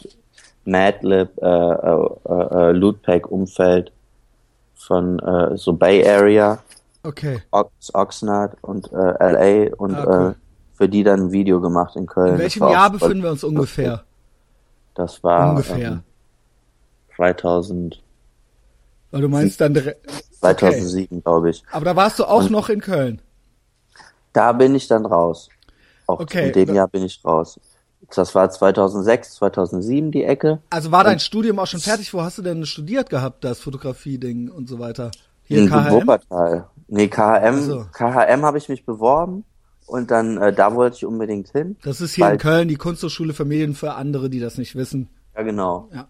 Madlib äh, äh, äh, Lootpack-Umfeld von äh, so Bay Area, Okay. Ox, Oxnard und äh, LA und Ah, cool. äh, für die dann ein Video gemacht in Köln. In welchem Jahr befinden wir uns ungefähr? Das war Ungefähr. Ähm, 2000, Weil du meinst dann direkt. 2007, glaube ich. Aber da warst du auch noch in Köln. Da bin ich dann raus. Auch Okay. in dem Jahr bin ich raus. Das war 2006, 2007 die Ecke. Also war dein Studium auch schon fertig? Wo hast du denn studiert gehabt, das Fotografie-Ding und so weiter? Hier in KHM? Wuppertal. Nee, KHM, Ach so. KHM habe ich mich beworben und dann äh, da wollte ich unbedingt hin. Das ist hier in Köln die Kunsthochschule für Medien für andere, die das nicht wissen. Ja, genau. Ja.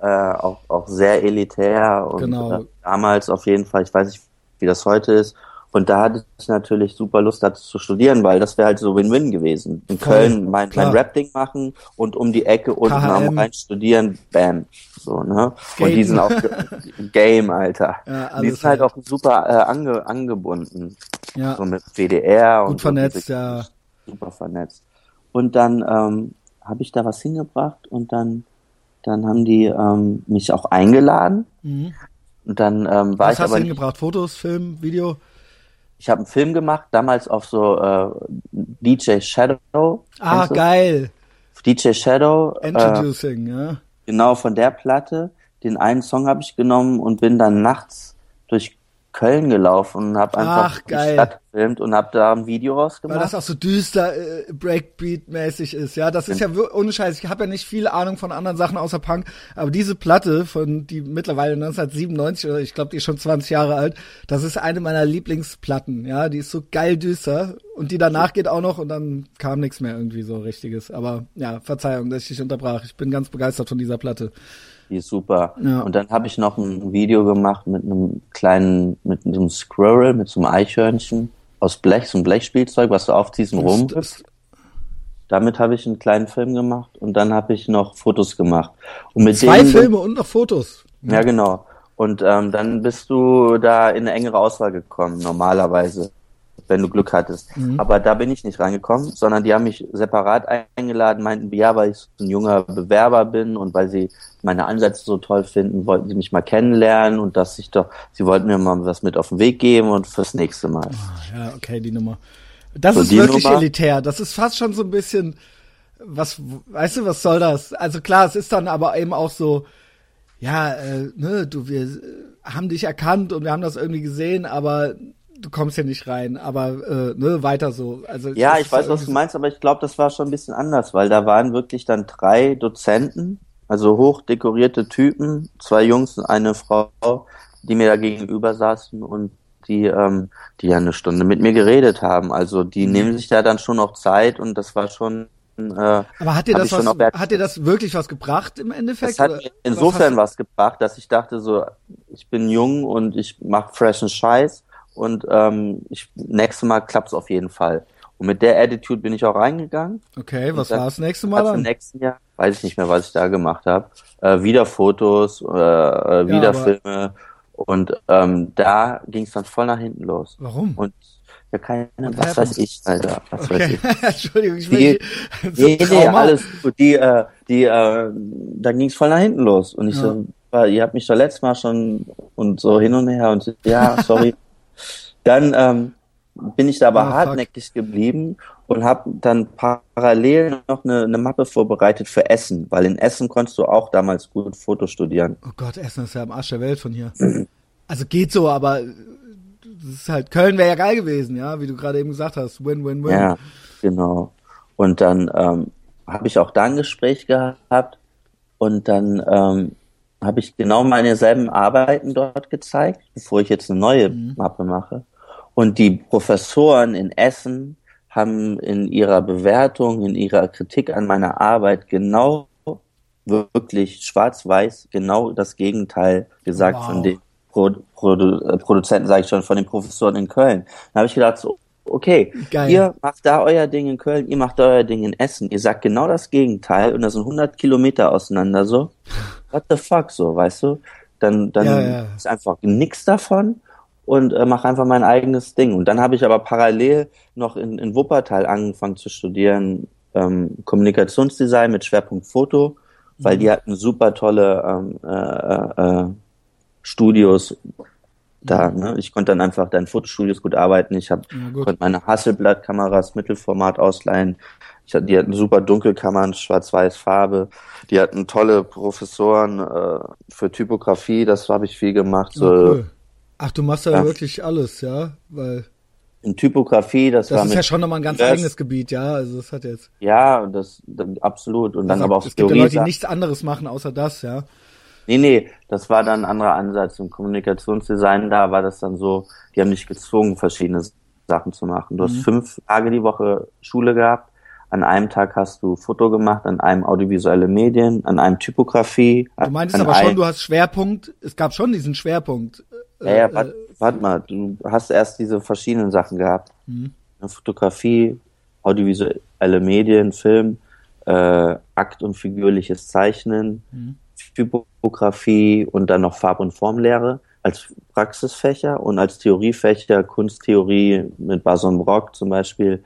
Äh, auch, auch sehr elitär und Genau. äh, damals auf jeden Fall, ich weiß nicht, wie das heute ist. Und da hatte ich natürlich super Lust, das zu studieren, weil das wäre halt so Win-Win gewesen. In Voll, Köln mein, klar. mein Rap-Ding machen und um die Ecke unten am Rhein studieren, bam. So, ne? Und die sind auch Game, Alter. Ja, die sind halt auch super äh, ange, angebunden. Ja. So mit WDR und Gut vernetzt, so, ja. super vernetzt. Und dann ähm, habe ich da was hingebracht und dann dann haben die ähm, mich auch eingeladen. Mhm. Und dann ähm, war Was ich hast aber du hingebracht? Fotos, Film, Video? Ich habe einen Film gemacht, damals auf so äh, DJ Shadow. Ah, geil. DJ Shadow. Introducing, äh, ja. Genau, von der Platte. Den einen Song habe ich genommen und bin dann nachts durch Köln gelaufen und habe einfach Ach, die Stadt gefilmt und habe da ein Video rausgemacht. Weil das auch so düster äh, Breakbeat-mäßig ist, ja. Das ist ja ohne Scheiß. Ich habe ja nicht viel Ahnung von anderen Sachen außer Punk, aber diese Platte von die mittlerweile 1997 oder ich glaube die ist schon 20 Jahre alt, das ist eine meiner Lieblingsplatten, ja. Die ist so geil düster und die danach geht auch noch und dann kam nichts mehr irgendwie so richtiges. Aber ja, Verzeihung, dass ich dich unterbrach. Ich bin ganz begeistert von dieser Platte. Ist super. Ja. Und dann habe ich noch ein Video gemacht mit einem kleinen, mit einem Squirrel, mit so einem Eichhörnchen aus Blech, so ein Blechspielzeug, was du aufziehst und rum. Damit habe ich einen kleinen Film gemacht und dann habe ich noch Fotos gemacht. Und mit Zwei Filme und noch Fotos. Ja, genau. Und ähm, dann bist du da in eine engere Auswahl gekommen, normalerweise wenn du Glück hattest. Mhm. Aber da bin ich nicht reingekommen, sondern die haben mich separat eingeladen, meinten, ja, weil ich so ein junger Bewerber bin und weil sie meine Ansätze so toll finden, wollten sie mich mal kennenlernen und dass ich doch, sie wollten mir mal was mit auf den Weg geben und fürs nächste Mal. Oh, ja, okay, die Nummer. Das so ist wirklich Nummer. elitär. Das ist fast schon so ein bisschen, was, weißt du, was soll das? Also klar, es ist dann aber eben auch so, ja, äh, ne, du, wir haben dich erkannt und wir haben das irgendwie gesehen, aber du kommst ja nicht rein, aber äh, ne, weiter so. Also ja, ich weiß, was du meinst, aber ich glaube, das war schon ein bisschen anders, weil da waren wirklich dann drei Dozenten, also hochdekorierte Typen, zwei Jungs und eine Frau, die mir da gegenüber saßen und die, ähm, die ja eine Stunde mit mir geredet haben. Also die mhm. nehmen sich da dann schon noch Zeit und das war schon äh, aber hat dir das was, hat dir das wirklich was gebracht im Endeffekt? Es hat insofern was, was, gebracht, dass ich dachte so, ich bin jung und ich mache freshen Scheiß und ähm, ich, nächstes Mal klappt's auf jeden Fall. Und mit der Attitude bin ich auch reingegangen. Okay, was war das nächste Mal dann? Im nächsten Jahr weiß ich nicht mehr, was ich da gemacht habe. Äh, wieder Fotos, äh, äh wieder ja, Filme. Und ähm, da ging es dann voll nach hinten los. Warum? Und ja, keine, What was weiß ich, Alter. Was okay. weiß ich. Entschuldigung, ich die, so nee, nee, alles gut. Die, äh, die, äh, da ging es voll nach hinten los. Und ich ja. so, ihr habt mich doch letztes Mal schon und so hin und her und ja, sorry. Dann ähm, bin ich da aber oh, hartnäckig fuck. geblieben und habe dann parallel noch eine, eine Mappe vorbereitet für Essen, weil in Essen konntest du auch damals gut Foto studieren. Oh Gott, Essen ist ja am Arsch der Welt von hier. also geht so, aber das ist halt Köln wäre ja geil gewesen, ja, wie du gerade eben gesagt hast, win win win. Ja, genau. Und dann ähm, habe ich auch da ein Gespräch gehabt und dann ähm, habe ich genau meine selben Arbeiten dort gezeigt, bevor ich jetzt eine neue mhm. Mappe mache. Und die Professoren in Essen haben in ihrer Bewertung, in ihrer Kritik an meiner Arbeit genau wirklich schwarz-weiß genau das Gegenteil gesagt wow. von den Pro Produ äh, Produzenten, sage ich schon, von den Professoren in Köln. Da habe ich gedacht, so, okay, Geil. ihr macht da euer Ding in Köln, ihr macht da euer Ding in Essen, ihr sagt genau das Gegenteil und das sind 100 Kilometer auseinander so. What the fuck so, weißt du? Dann, dann ja, ja. ist einfach nichts davon und äh, mache einfach mein eigenes Ding. Und dann habe ich aber parallel noch in, in Wuppertal angefangen zu studieren, ähm, Kommunikationsdesign mit Schwerpunkt Foto, weil mhm. die hatten super tolle ähm, äh, äh, Studios da. Mhm. Ne? Ich konnte dann einfach da in Fotostudios gut arbeiten. Ich habe ja, konnte meine Hasselblatt-Kameras Mittelformat ausleihen. Ich die hatten super Dunkelkammern, schwarz-weiß Farbe. Die hatten tolle Professoren äh, für Typografie. Das habe ich viel gemacht. So, ja, cool. Ach, du machst ja, ja wirklich alles, ja? Weil in Typografie, das, das war ist ja schon nochmal ein ganz eigenes Gebiet, ja. Also das hat jetzt. Ja, das, das absolut und dann also, aber auch Es gibt ja Leute, die nichts anderes machen außer das, ja. Nee, nee, das war dann ein anderer Ansatz. Im Kommunikationsdesign da war das dann so, die haben dich gezwungen, verschiedene Sachen zu machen. Du mhm. hast fünf Tage die Woche Schule gehabt. An einem Tag hast du Foto gemacht, an einem audiovisuelle Medien, an einem Typografie. Du meintest aber schon, du hast Schwerpunkt, es gab schon diesen Schwerpunkt. Ja, ja, äh, warte, warte mal, du hast erst diese verschiedenen Sachen gehabt. Mhm. Fotografie, audiovisuelle Medien, Film, äh, Akt- und figürliches Zeichnen, mhm. Typografie und dann noch Farb- und Formlehre als Praxisfächer und als Theoriefächer Kunsttheorie mit Bason Brock zum Beispiel,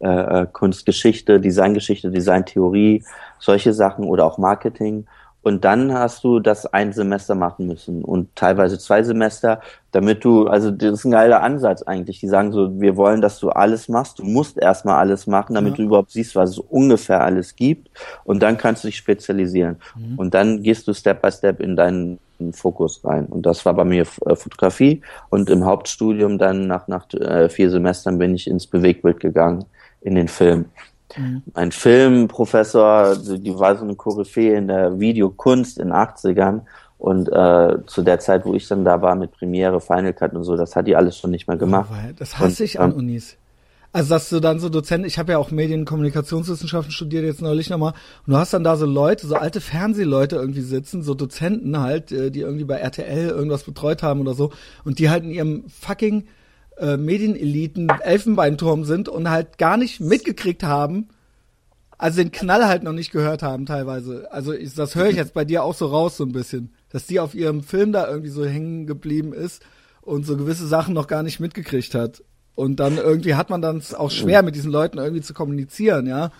äh, äh, Kunstgeschichte, Designgeschichte, Designtheorie, solche Sachen oder auch Marketing und dann hast du das ein Semester machen müssen und teilweise zwei Semester, damit du, also das ist ein geiler Ansatz eigentlich. Die sagen so, wir wollen, dass du alles machst. Du musst erstmal alles machen, damit ja. du überhaupt siehst, was es ungefähr alles gibt und dann kannst du dich spezialisieren. Mhm. Und dann gehst du Step by Step in deinen Fokus rein. Und das war bei mir äh, Fotografie und im Hauptstudium dann nach, nach äh, vier Semestern bin ich ins Bewegtbild gegangen, in den Film. Mhm. Ein Filmprofessor, die war so eine Koryphäe in der Videokunst in den 80ern. Und äh, zu der Zeit, wo ich dann da war mit Premiere, Final Cut und so, das hat die alles schon nicht mehr gemacht. Oh, das hasse und, ich an ähm, Unis. Also dass du dann so Dozent, ich habe ja auch Medien- und Kommunikationswissenschaften studiert jetzt neulich nochmal, und du hast dann da so Leute, so alte Fernsehleute irgendwie sitzen, so Dozenten halt, äh, die irgendwie bei RTL irgendwas betreut haben oder so, und die halt in ihrem fucking äh, Medieneliten Elfenbeinturm sind und halt gar nicht mitgekriegt haben, also den Knall halt noch nicht gehört haben teilweise. Also ich, das höre ich jetzt bei dir auch so raus so ein bisschen, dass die auf ihrem Film da irgendwie so hängen geblieben ist und so gewisse Sachen noch gar nicht mitgekriegt hat. Und dann irgendwie hat man dann auch schwer mit diesen Leuten irgendwie zu kommunizieren, ja.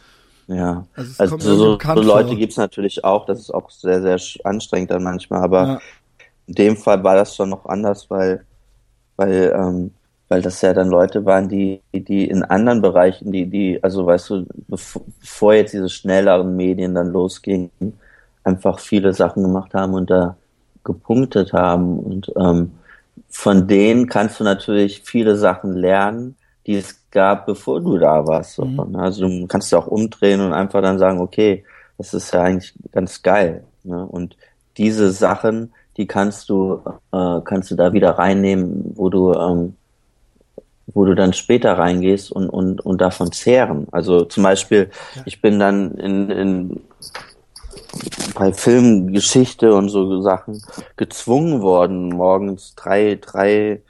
Ja, also, also so, so Leute gibt's natürlich auch, das ist auch sehr, sehr anstrengend dann manchmal, aber ja. in dem Fall war das schon noch anders, weil, weil ähm, weil das ja dann Leute waren, die, die in anderen Bereichen, die, die, also weißt du, bevor jetzt diese schnelleren Medien dann losgingen, einfach viele Sachen gemacht haben und da gepunktet haben. Und ähm, von denen kannst du natürlich viele Sachen lernen, die es gab, bevor du da warst. Mhm. Also du kannst ja auch umdrehen und einfach dann sagen, okay, das ist ja eigentlich ganz geil. Ne? Und diese Sachen, die kannst du, äh, kannst du da wieder reinnehmen, wo du ähm, wo du dann später reingehst und, und, und davon zehren. Also zum Beispiel, ja. ich bin dann in, in bei Filmgeschichte und so Sachen gezwungen worden, morgens drei, drei,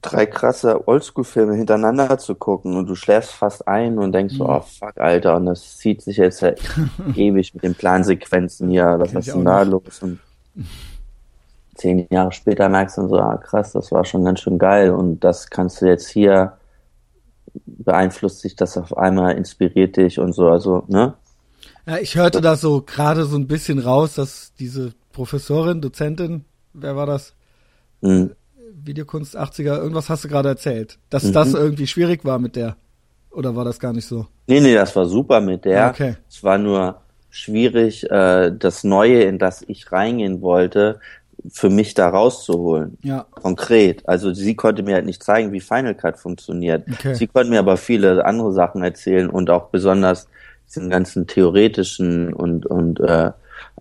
drei krasse Oldschool-Filme hintereinander zu gucken und du schläfst fast ein und denkst mhm. so, oh fuck, Alter, und das zieht sich jetzt ja ewig mit den Plansequenzen hier, was ist denn da los? Und zehn Jahre später merkst du dann so, ah, krass, das war schon ganz schön geil und das kannst du jetzt hier, beeinflusst sich das auf einmal, inspiriert dich und so, also, ne? Ja, ich hörte da so gerade so ein bisschen raus, dass diese Professorin, Dozentin, wer war das? Mhm. Videokunst 80er, irgendwas hast du gerade erzählt, dass mhm. das irgendwie schwierig war mit der. Oder war das gar nicht so? Nee, nee, das war super mit der. Okay. Es war nur schwierig, äh, das Neue, in das ich reingehen wollte, für mich da rauszuholen. Ja. Konkret. Also sie konnte mir halt nicht zeigen, wie Final Cut funktioniert. Okay. Sie konnte mir aber viele andere Sachen erzählen und auch besonders diesen ganzen theoretischen und, und äh,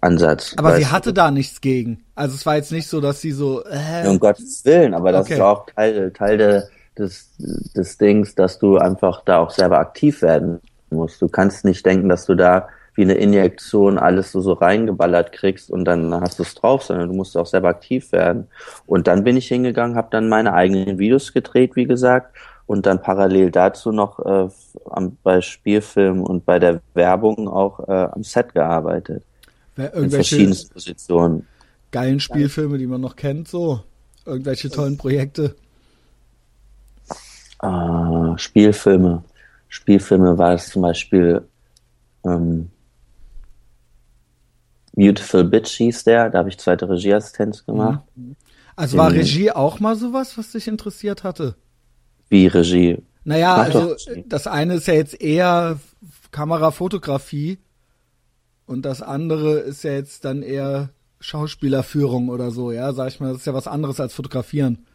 Ansatz. Aber sie hatte da nichts gegen. Also es war jetzt nicht so, dass sie so. Äh, um Gottes Willen, aber das okay. ist auch Teil, Teil de, des, des Dings, dass du einfach da auch selber aktiv werden musst. Du kannst nicht denken, dass du da wie eine Injektion alles so, so reingeballert kriegst und dann hast du es drauf, sondern du musst auch selber aktiv werden. Und dann bin ich hingegangen, habe dann meine eigenen Videos gedreht, wie gesagt, und dann parallel dazu noch äh, am, bei Spielfilmen und bei der Werbung auch äh, am Set gearbeitet. In verschiedensten Positionen. Geilen Spielfilme, die man noch kennt, so. Irgendwelche tollen Projekte. Ah, Spielfilme. Spielfilme war es zum Beispiel ähm, Beautiful Bitch hieß der, da habe ich zweite Regieassistenz gemacht. Also war Regie auch mal sowas, was dich interessiert hatte? Wie Regie? Naja, also das eine ist ja jetzt eher Kamerafotografie und das andere ist ja jetzt dann eher Schauspielerführung oder so, ja, sag ich mal, das ist ja was anderes als fotografieren.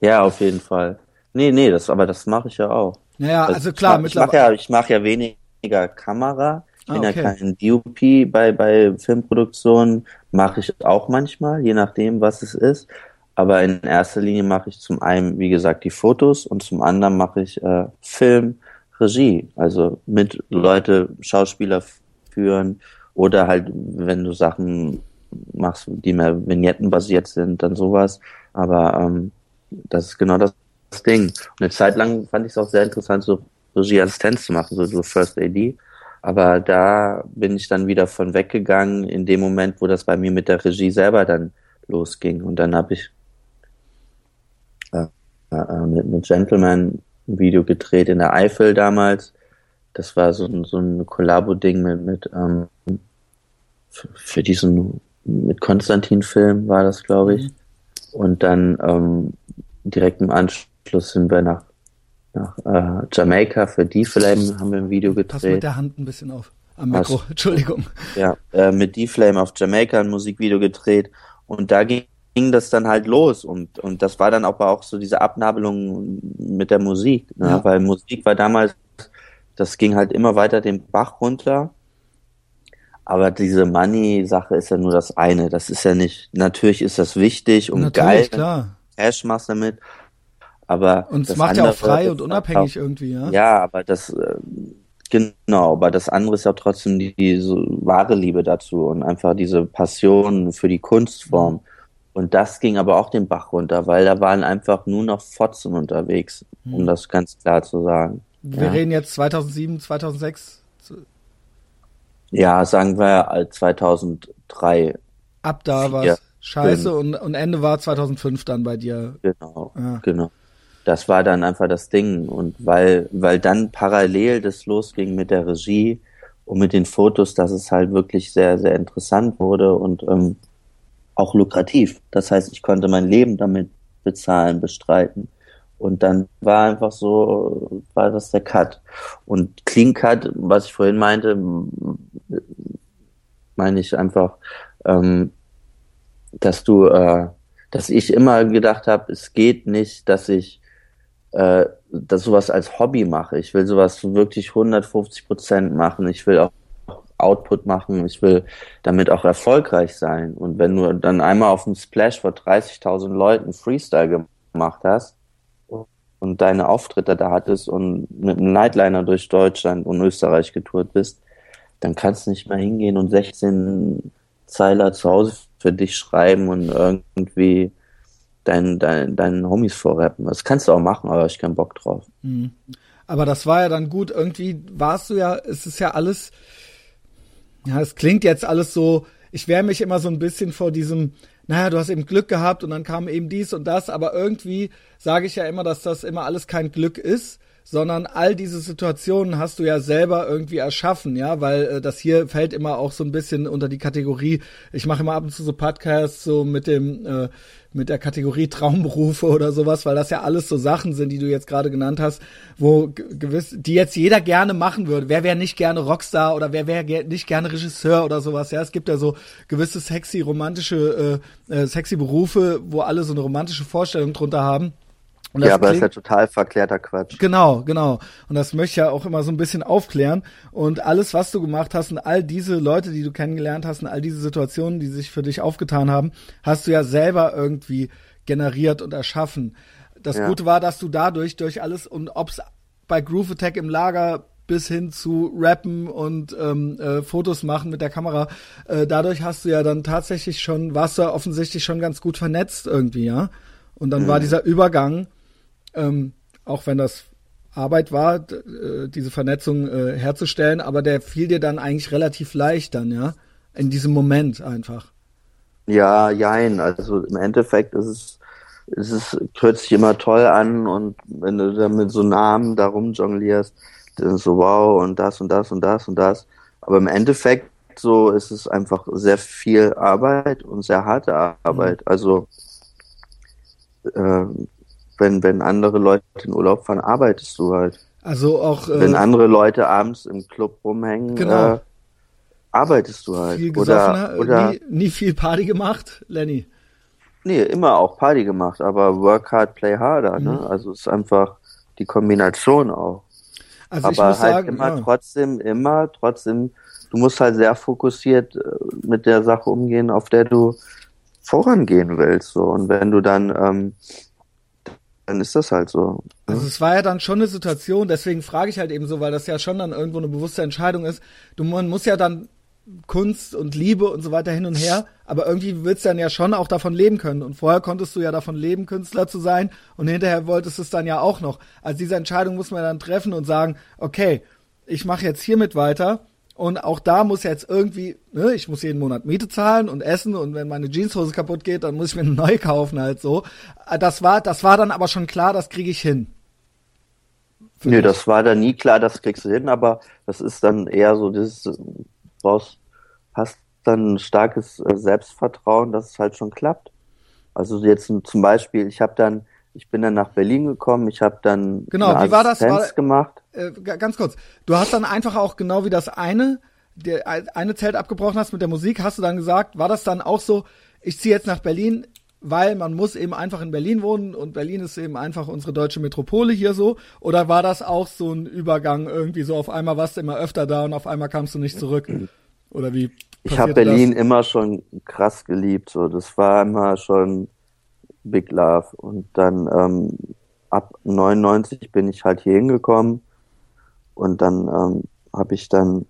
Ja, auf jeden Fall. Nee, nee, das, aber das mache ich ja auch. Naja, also, also klar, ich mittlerweile. Ja, ich mache ja weniger Kamera, ich ah, bin okay. ja kein DOP bei, bei Filmproduktionen, mache ich auch manchmal, je nachdem, was es ist. Aber in erster Linie mache ich zum einen, wie gesagt, die Fotos und zum anderen mache ich äh, Film, Regie. Also mit Leute, Schauspieler führen oder halt, wenn du Sachen machst, die mehr Vignettenbasiert sind, dann sowas. Aber ähm, das ist genau das Ding. Und eine Zeit lang fand ich es auch sehr interessant, so Regieassistenz zu machen, so, so First AD. Aber da bin ich dann wieder von weggegangen in dem Moment, wo das bei mir mit der Regie selber dann losging. Und dann habe ich äh, äh, mit, mit Gentleman ein Video gedreht in der Eifel damals. Das war so, so ein Kollabo-Ding mit, mit ähm, für, für diesen mit Konstantin-Film war das, glaube ich. Mhm. Und dann ähm, direkt im Anschluss sind wir nach, nach äh, Jamaika für die Flame haben wir ein Video gedreht. Pass mit der Hand ein bisschen auf. Am Mikro, Pass, Entschuldigung. Ja, äh, mit die Flame auf Jamaika ein Musikvideo gedreht. Und da ging ging das dann halt los und und das war dann aber auch so diese Abnabelung mit der Musik, ne? ja. weil Musik war damals, das ging halt immer weiter den Bach runter aber diese Money-Sache ist ja nur das eine. Das ist ja nicht, natürlich ist das wichtig und natürlich, geil. klar. Cash machst damit. Aber. Und es macht ja auch frei und unabhängig auch, irgendwie, ja? Ja, aber das, äh, genau, aber das andere ist ja trotzdem die, die so wahre Liebe dazu und einfach diese Passion für die Kunstform. Und das ging aber auch den Bach runter, weil da waren einfach nur noch Fotzen unterwegs, um hm. das ganz klar zu sagen. Wir ja. reden jetzt 2007, 2006. Ja, sagen wir 2003. Ab da war es scheiße und, und Ende war 2005 dann bei dir. Genau, ja. genau. Das war dann einfach das Ding und weil, weil dann parallel das losging mit der Regie und mit den Fotos, dass es halt wirklich sehr, sehr interessant wurde und ähm, auch lukrativ. Das heißt, ich konnte mein Leben damit bezahlen, bestreiten. Und dann war einfach so, war das der Cut. Und Clean Cut, was ich vorhin meinte, meine ich einfach, ähm, dass du, äh, dass ich immer gedacht habe, es geht nicht, dass ich äh, dass sowas als Hobby mache. Ich will sowas wirklich 150 Prozent machen. Ich will auch Output machen. Ich will damit auch erfolgreich sein. Und wenn du dann einmal auf dem Splash vor 30.000 Leuten Freestyle gemacht hast, und deine Auftritte da hattest und mit einem Nightliner durch Deutschland und Österreich getourt bist, dann kannst du nicht mehr hingehen und 16 Zeiler zu Hause für dich schreiben und irgendwie deinen dein, deinen Homies vorrappen. Das kannst du auch machen, aber ich keinen Bock drauf. Mhm. Aber das war ja dann gut. Irgendwie warst du ja, es ist ja alles, ja, es klingt jetzt alles so, ich wehre mich immer so ein bisschen vor diesem, naja, du hast eben Glück gehabt und dann kam eben dies und das, aber irgendwie sage ich ja immer, dass das immer alles kein Glück ist, sondern all diese Situationen hast du ja selber irgendwie erschaffen, ja, weil äh, das hier fällt immer auch so ein bisschen unter die Kategorie, ich mache immer ab und zu so Podcasts so mit dem äh, mit der Kategorie Traumberufe oder sowas, weil das ja alles so Sachen sind, die du jetzt gerade genannt hast, wo gewiss, die jetzt jeder gerne machen würde. Wer wäre nicht gerne Rockstar oder wer wäre ge nicht gerne Regisseur oder sowas? Ja, es gibt ja so gewisse sexy romantische äh, äh, sexy Berufe, wo alle so eine romantische Vorstellung drunter haben ja, aber das ist ja total verklärter Quatsch. Genau, genau. Und das möchte ich ja auch immer so ein bisschen aufklären. Und alles, was du gemacht hast und all diese Leute, die du kennengelernt hast und all diese Situationen, die sich für dich aufgetan haben, hast du ja selber irgendwie generiert und erschaffen. Das ja. Gute war, dass du dadurch durch alles und ob's bei Groove Attack im Lager bis hin zu Rappen und ähm, äh, Fotos machen mit der Kamera. Äh, dadurch hast du ja dann tatsächlich schon, warst du offensichtlich schon ganz gut vernetzt irgendwie, ja. Und dann mhm. war dieser Übergang ähm, auch wenn das Arbeit war, äh, diese Vernetzung äh, herzustellen, aber der fiel dir dann eigentlich relativ leicht dann, ja, in diesem Moment einfach. Ja, jein, also im Endeffekt ist es, ist es, hört sich immer toll an und wenn du dann mit so Namen darum jonglierst, dann so wow und das und das und das und das, aber im Endeffekt so ist es einfach sehr viel Arbeit und sehr harte Arbeit, mhm. also äh, wenn, wenn andere Leute in Urlaub fahren, arbeitest du halt. Also auch. Äh, wenn andere Leute abends im Club rumhängen, genau. äh, arbeitest du halt. Viel oder, oder nie, nie viel Party gemacht, Lenny. Nee, immer auch Party gemacht, aber work hard, play harder, ne? mhm. ne? Also es ist einfach die Kombination auch. Also aber halt sagen, immer ja. trotzdem, immer trotzdem, du musst halt sehr fokussiert äh, mit der Sache umgehen, auf der du vorangehen willst. So. Und wenn du dann ähm, dann ist das halt so. Ne? Also es war ja dann schon eine Situation, deswegen frage ich halt eben so, weil das ja schon dann irgendwo eine bewusste Entscheidung ist. Du man muss ja dann Kunst und Liebe und so weiter hin und her, aber irgendwie willst du dann ja schon auch davon leben können. Und vorher konntest du ja davon leben, Künstler zu sein und hinterher wolltest du es dann ja auch noch. Also diese Entscheidung muss man dann treffen und sagen, okay, ich mache jetzt hiermit weiter und auch da muss jetzt irgendwie, ne, ich muss jeden Monat Miete zahlen und essen und wenn meine Jeanshose kaputt geht, dann muss ich mir eine neue kaufen halt so. Äh, das war, das war dann aber schon klar, das kriege ich hin. Nö, nee, das war dann nie klar, das kriegst du hin, aber das ist dann eher so, das brauchst, hast dann ein starkes äh, Selbstvertrauen, dass es halt schon klappt. Also jetzt zum Beispiel, ich habe dann, ich bin dann nach Berlin gekommen, ich habe dann genau, eine wie war das? War, gemacht. Äh, ganz kurz, du hast dann einfach auch genau wie das eine, der eine Zelt abgebrochen hast mit der Musik, hast du dann gesagt, war das dann auch so, ich ziehe jetzt nach Berlin, weil man muss eben einfach in Berlin wohnen und Berlin ist eben einfach unsere deutsche Metropole hier so? Oder war das auch so ein Übergang irgendwie so auf einmal warst du immer öfter da und auf einmal kamst du nicht zurück? Oder wie? Ich habe Berlin das? immer schon krass geliebt, so das war immer schon Big Love und dann ähm, ab 99 bin ich halt hier hingekommen und dann ähm, habe ich dann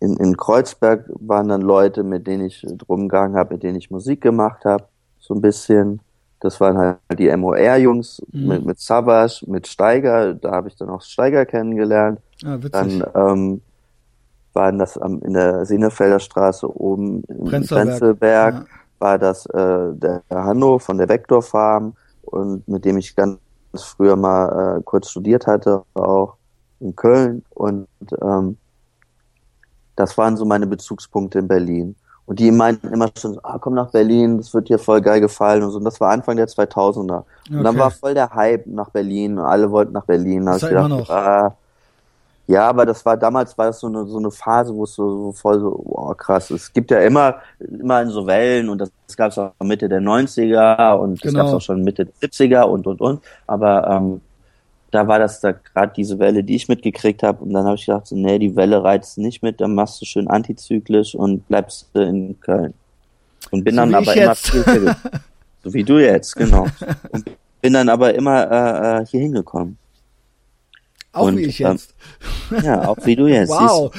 in, in Kreuzberg waren dann Leute, mit denen ich drumgegangen habe, mit denen ich Musik gemacht habe so ein bisschen. Das waren halt die MOR-Jungs mhm. mit, mit Savage, mit Steiger. Da habe ich dann auch Steiger kennengelernt. Ah, dann ähm, waren das am, in der Senefelder Straße oben im Prenzlberg. Ja. War das äh, der Hanno von der Vector Farm und mit dem ich ganz früher mal äh, kurz studiert hatte, auch in Köln. Und ähm, das waren so meine Bezugspunkte in Berlin. Und die meinten immer schon, ah, komm nach Berlin, das wird dir voll geil gefallen und so. Und das war Anfang der 2000er. Okay. Und dann war voll der Hype nach Berlin und alle wollten nach Berlin. Das ist ja immer noch. Ah, ja, aber das war damals war das so eine so eine Phase, wo es so, so voll so oh, krass. Es gibt ja immer immer in so Wellen und das, das gab es auch Mitte der 90er und das genau. gab es auch schon Mitte der 70er und und und. Aber ähm, da war das da gerade diese Welle, die ich mitgekriegt habe. Und dann habe ich gedacht, so, nee, die Welle reizt nicht mit, dann machst du schön antizyklisch und bleibst in Köln. Und bin so dann aber immer viel, so wie du jetzt, genau. Und bin dann aber immer äh, äh hier hingekommen. Auch und, wie ich jetzt. Ähm, ja, auch wie du jetzt. wow.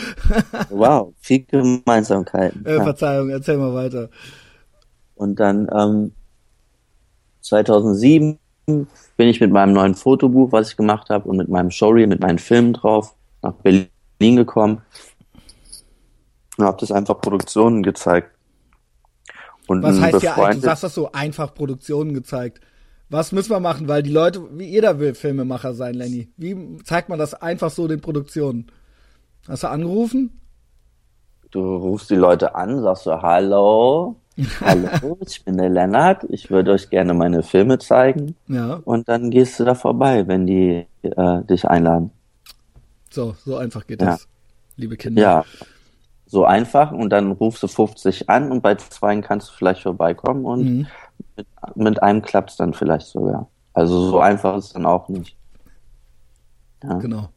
wow, viel Gemeinsamkeiten. Äh, Verzeihung, erzähl mal weiter. Und dann ähm, 2007 bin ich mit meinem neuen Fotobuch, was ich gemacht habe, und mit meinem Showreel, mit meinen Filmen drauf, nach Berlin gekommen und habe das einfach Produktionen gezeigt. Und was heißt ja, du sagst das so einfach Produktionen gezeigt. Was müssen wir machen? Weil die Leute, wie jeder will Filmemacher sein, Lenny. Wie zeigt man das einfach so den Produktionen? Hast du angerufen? Du rufst die Leute an, sagst so, hallo, Hallo, ich bin der Lennart. Ich würde euch gerne meine Filme zeigen. Ja. Und dann gehst du da vorbei, wenn die äh, dich einladen. So, so einfach geht ja. das, liebe Kinder. Ja, so einfach. Und dann rufst du 50 an und bei zwei kannst du vielleicht vorbeikommen und mhm. mit, mit, einem klappt es dann vielleicht sogar. Also so einfach ist es dann auch nicht. Ja. Genau.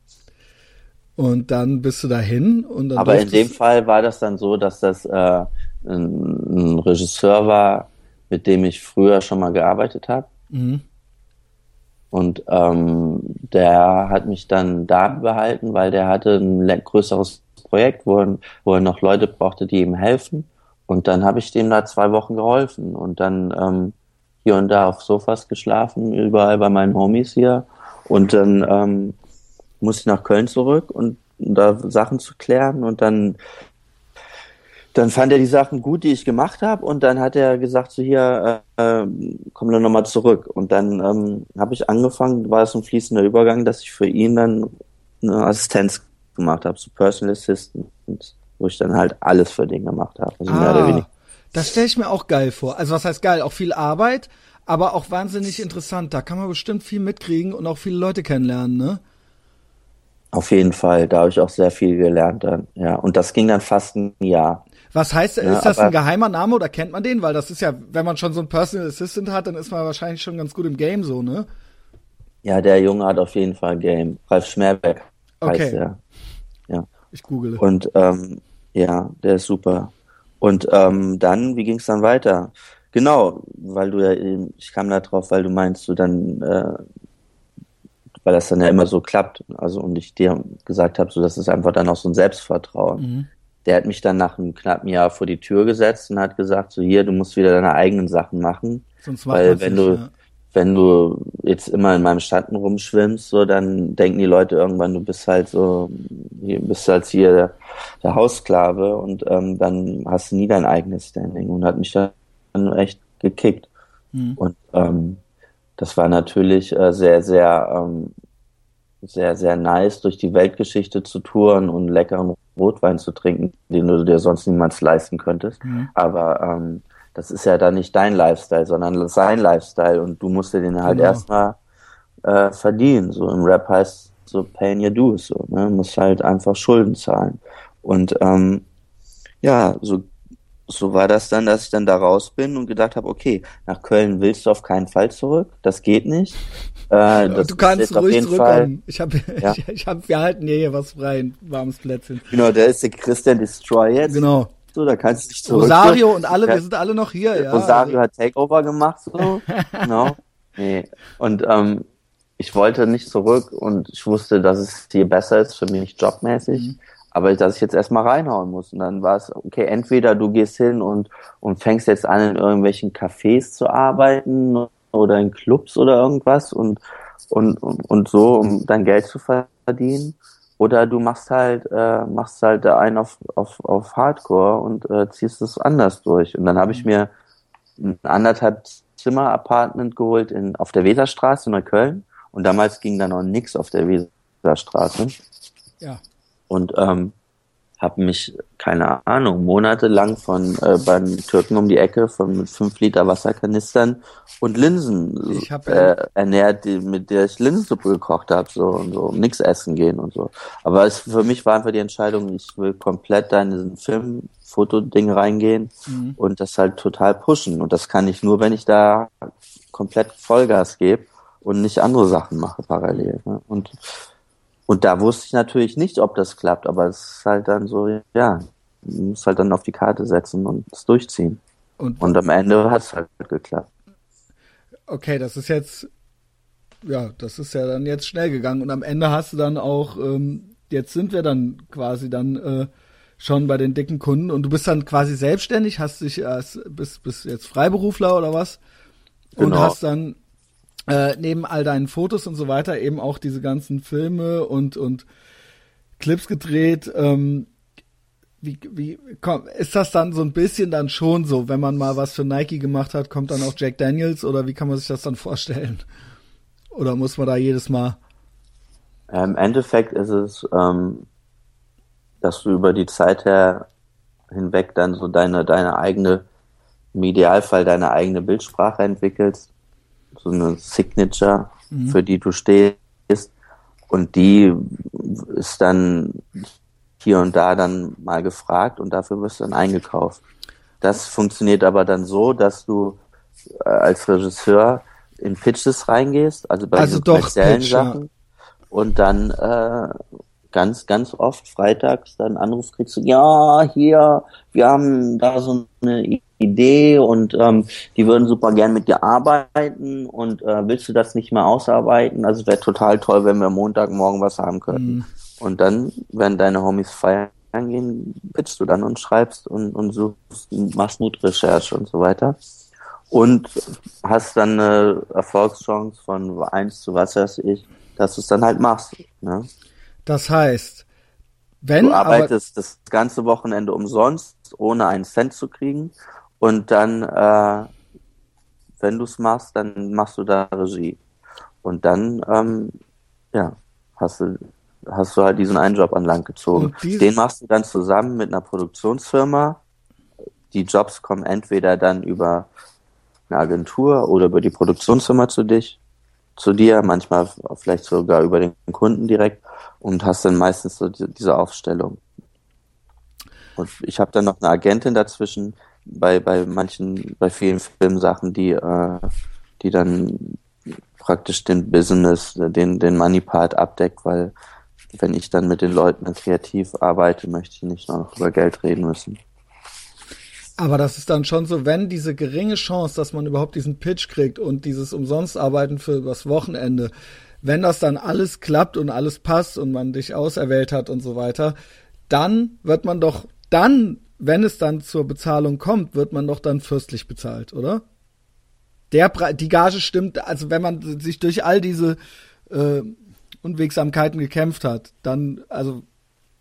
Und dann bist du dahin und dann. Aber in dem Fall war das dann so, dass das äh, ein, Regisseur war, mit dem ich früher schon mal gearbeitet habe. Mhm. Und ähm, der hat mich dann da behalten, weil der hatte ein größeres Projekt, wo er, wo er noch Leute brauchte, die ihm helfen. Und dann habe ich dem da zwei Wochen geholfen und dann ähm, hier und da auf Sofas geschlafen, überall bei meinen Homies hier. Und dann ähm, musste ich nach Köln zurück und um da Sachen zu klären. Und dann dann fand er die Sachen gut, die ich gemacht habe und dann hat er gesagt, so hier, äh, äh komm dann nochmal zurück. Und dann ähm, habe ich angefangen, war es ein fließender Übergang, dass ich für ihn dann eine Assistenz gemacht habe, so Personal Assistant, wo ich dann halt alles für den gemacht habe. Also ah, mehr oder ah, weniger. Das stelle ich mir auch geil vor. Also was heißt geil? Auch viel Arbeit, aber auch wahnsinnig interessant. Da kann man bestimmt viel mitkriegen und auch viele Leute kennenlernen, ne? Auf jeden Fall, da habe ich auch sehr viel gelernt dann, ja. Und das ging dann fast ein Jahr. Was heißt, ja, ist das ein geheimer Name oder kennt man den? Weil das ist ja, wenn man schon so einen Personal Assistant hat, dann ist man wahrscheinlich schon ganz gut im Game so, ne? Ja, der Junge hat auf jeden Fall Game. Ralf Schmerbeck heißt okay. er. Ja. Ich google. Und ähm, ja, der ist super. Und ähm, dann, wie ging es dann weiter? Genau, weil du ja, ich kam da drauf, weil du meinst, du dann, äh, weil das dann ja immer so klappt. Also und ich dir gesagt habe, so das ist einfach dann auch so ein Selbstvertrauen. Mhm der hat mich dann nach einem knappen Jahr vor die Tür gesetzt und hat gesagt, so hier, du musst wieder deine eigenen Sachen machen. Sonst weil wenn sich, du, ja. wenn du jetzt immer in meinem Schatten rumschwimmst, so, dann denken die Leute irgendwann, du bist halt so, bist halt hier der, der Haussklave und ähm, dann hast du nie dein eigenes Standing und hat mich dann echt gekickt. Mhm. Und ähm, das war natürlich äh, sehr, sehr ähm, sehr, sehr nice, durch die Weltgeschichte zu touren und leckeren Rotwein zu trinken, den du dir sonst niemals leisten könntest. Mhm. Aber ähm, das ist ja dann nicht dein Lifestyle, sondern sein Lifestyle und du musst dir den halt genau. erstmal äh, verdienen. So im Rap heißt so paying your dues, so, ne? Muss halt einfach Schulden zahlen. Und ähm, ja, so so war das dann, dass ich dann da raus bin und gedacht habe, okay, nach Köln willst du auf keinen Fall zurück, das geht nicht. Äh, das du kannst ruhig zurückkommen. Ich habe, ja. ich, ich hab, wir halten hier was frei, ein warmes Plätzchen. Genau, der ist der Christian Destroy jetzt. Genau. So, da kannst du dich zurück. Rosario und alle, wir sind alle noch hier, ja. Rosario hat Takeover gemacht, so. genau. Nee. Und ähm, ich wollte nicht zurück und ich wusste, dass es hier besser ist für mich jobmäßig. Mhm aber dass ich jetzt erstmal reinhauen muss. Und dann war es, okay, entweder du gehst hin und, und fängst jetzt an, in irgendwelchen Cafés zu arbeiten oder in Clubs oder irgendwas und, und, und so, um dein Geld zu verdienen. Oder du machst halt, äh, machst halt da einen auf, auf, auf Hardcore und äh, ziehst es anders durch. Und dann habe ich mir ein anderthalb Zimmer Apartment geholt in, auf der Weserstraße in Neukölln. Und damals ging da noch nichts auf der Weserstraße. Ja und ähm, habe mich, keine Ahnung, monatelang von äh, beim Türken um die Ecke von mit fünf Liter Wasserkanistern und Linsen hab, äh, ernährt, die, mit der ich Linsensuppe gekocht habe, so und so, nix essen gehen und so. Aber es, für mich war einfach die Entscheidung, ich will komplett da in diesen Film, Fotoding reingehen mhm. und das halt total pushen. Und das kann ich nur, wenn ich da komplett Vollgas gebe und nicht andere Sachen mache parallel. Ne? Und und da wusste ich natürlich nicht, ob das klappt, aber es ist halt dann so, ja, muss halt dann auf die Karte setzen und es durchziehen. Und, und am Ende hat es halt geklappt. Okay, das ist jetzt, ja, das ist ja dann jetzt schnell gegangen und am Ende hast du dann auch, ähm, jetzt sind wir dann quasi dann äh, schon bei den dicken Kunden und du bist dann quasi selbstständig, hast dich als, bist, bist jetzt Freiberufler oder was? Und genau. hast dann äh, neben all deinen Fotos und so weiter eben auch diese ganzen Filme und, und Clips gedreht. Ähm, wie, wie komm, ist das dann so ein bisschen dann schon so, wenn man mal was für Nike gemacht hat, kommt dann auch Jack Daniels oder wie kann man sich das dann vorstellen? Oder muss man da jedes Mal? Im Endeffekt ist es, ähm, dass du über die Zeit her hinweg dann so deine, deine eigene, im Idealfall deine eigene Bildsprache entwickelst so eine Signature, mhm. für die du stehst. Und die ist dann hier und da dann mal gefragt und dafür wirst du dann eingekauft. Das funktioniert aber dann so, dass du äh, als Regisseur in Pitches reingehst, also bei also kommerziellen Sachen. Und dann äh, ganz, ganz oft freitags dann Anruf kriegst du, ja, hier, wir haben da so eine Idee und ähm, die würden super gern mit dir arbeiten und äh, willst du das nicht mehr ausarbeiten? Also wäre total toll, wenn wir Montagmorgen was haben könnten. Mhm. Und dann, wenn deine Homies feiern gehen, pitchst du dann und schreibst und, und suchst, machst Mutrecherche und so weiter. Und hast dann eine Erfolgschance von eins zu was weiß ich, dass du es dann halt machst. Ne? Das heißt, wenn du arbeitest das ganze Wochenende umsonst, ohne einen Cent zu kriegen und dann, äh, wenn du es machst, dann machst du da Regie. Und dann, ähm, ja, hast du, hast du halt diesen einen Job an Land gezogen. Den machst du dann zusammen mit einer Produktionsfirma. Die Jobs kommen entweder dann über eine Agentur oder über die Produktionsfirma zu dich, zu dir, manchmal vielleicht sogar über den Kunden direkt und hast dann meistens so diese Aufstellung. Und ich habe dann noch eine Agentin dazwischen, bei, bei manchen, bei vielen Filmsachen, die, äh, die dann praktisch den Business, den, den Money Part abdeckt, weil wenn ich dann mit den Leuten kreativ arbeite, möchte ich nicht noch über Geld reden müssen. Aber das ist dann schon so, wenn diese geringe Chance, dass man überhaupt diesen Pitch kriegt und dieses Umsonstarbeiten für das Wochenende, wenn das dann alles klappt und alles passt und man dich auserwählt hat und so weiter, dann wird man doch dann wenn es dann zur Bezahlung kommt, wird man doch dann fürstlich bezahlt, oder? Der Pre die Gage stimmt, also wenn man sich durch all diese äh, Unwegsamkeiten gekämpft hat, dann, also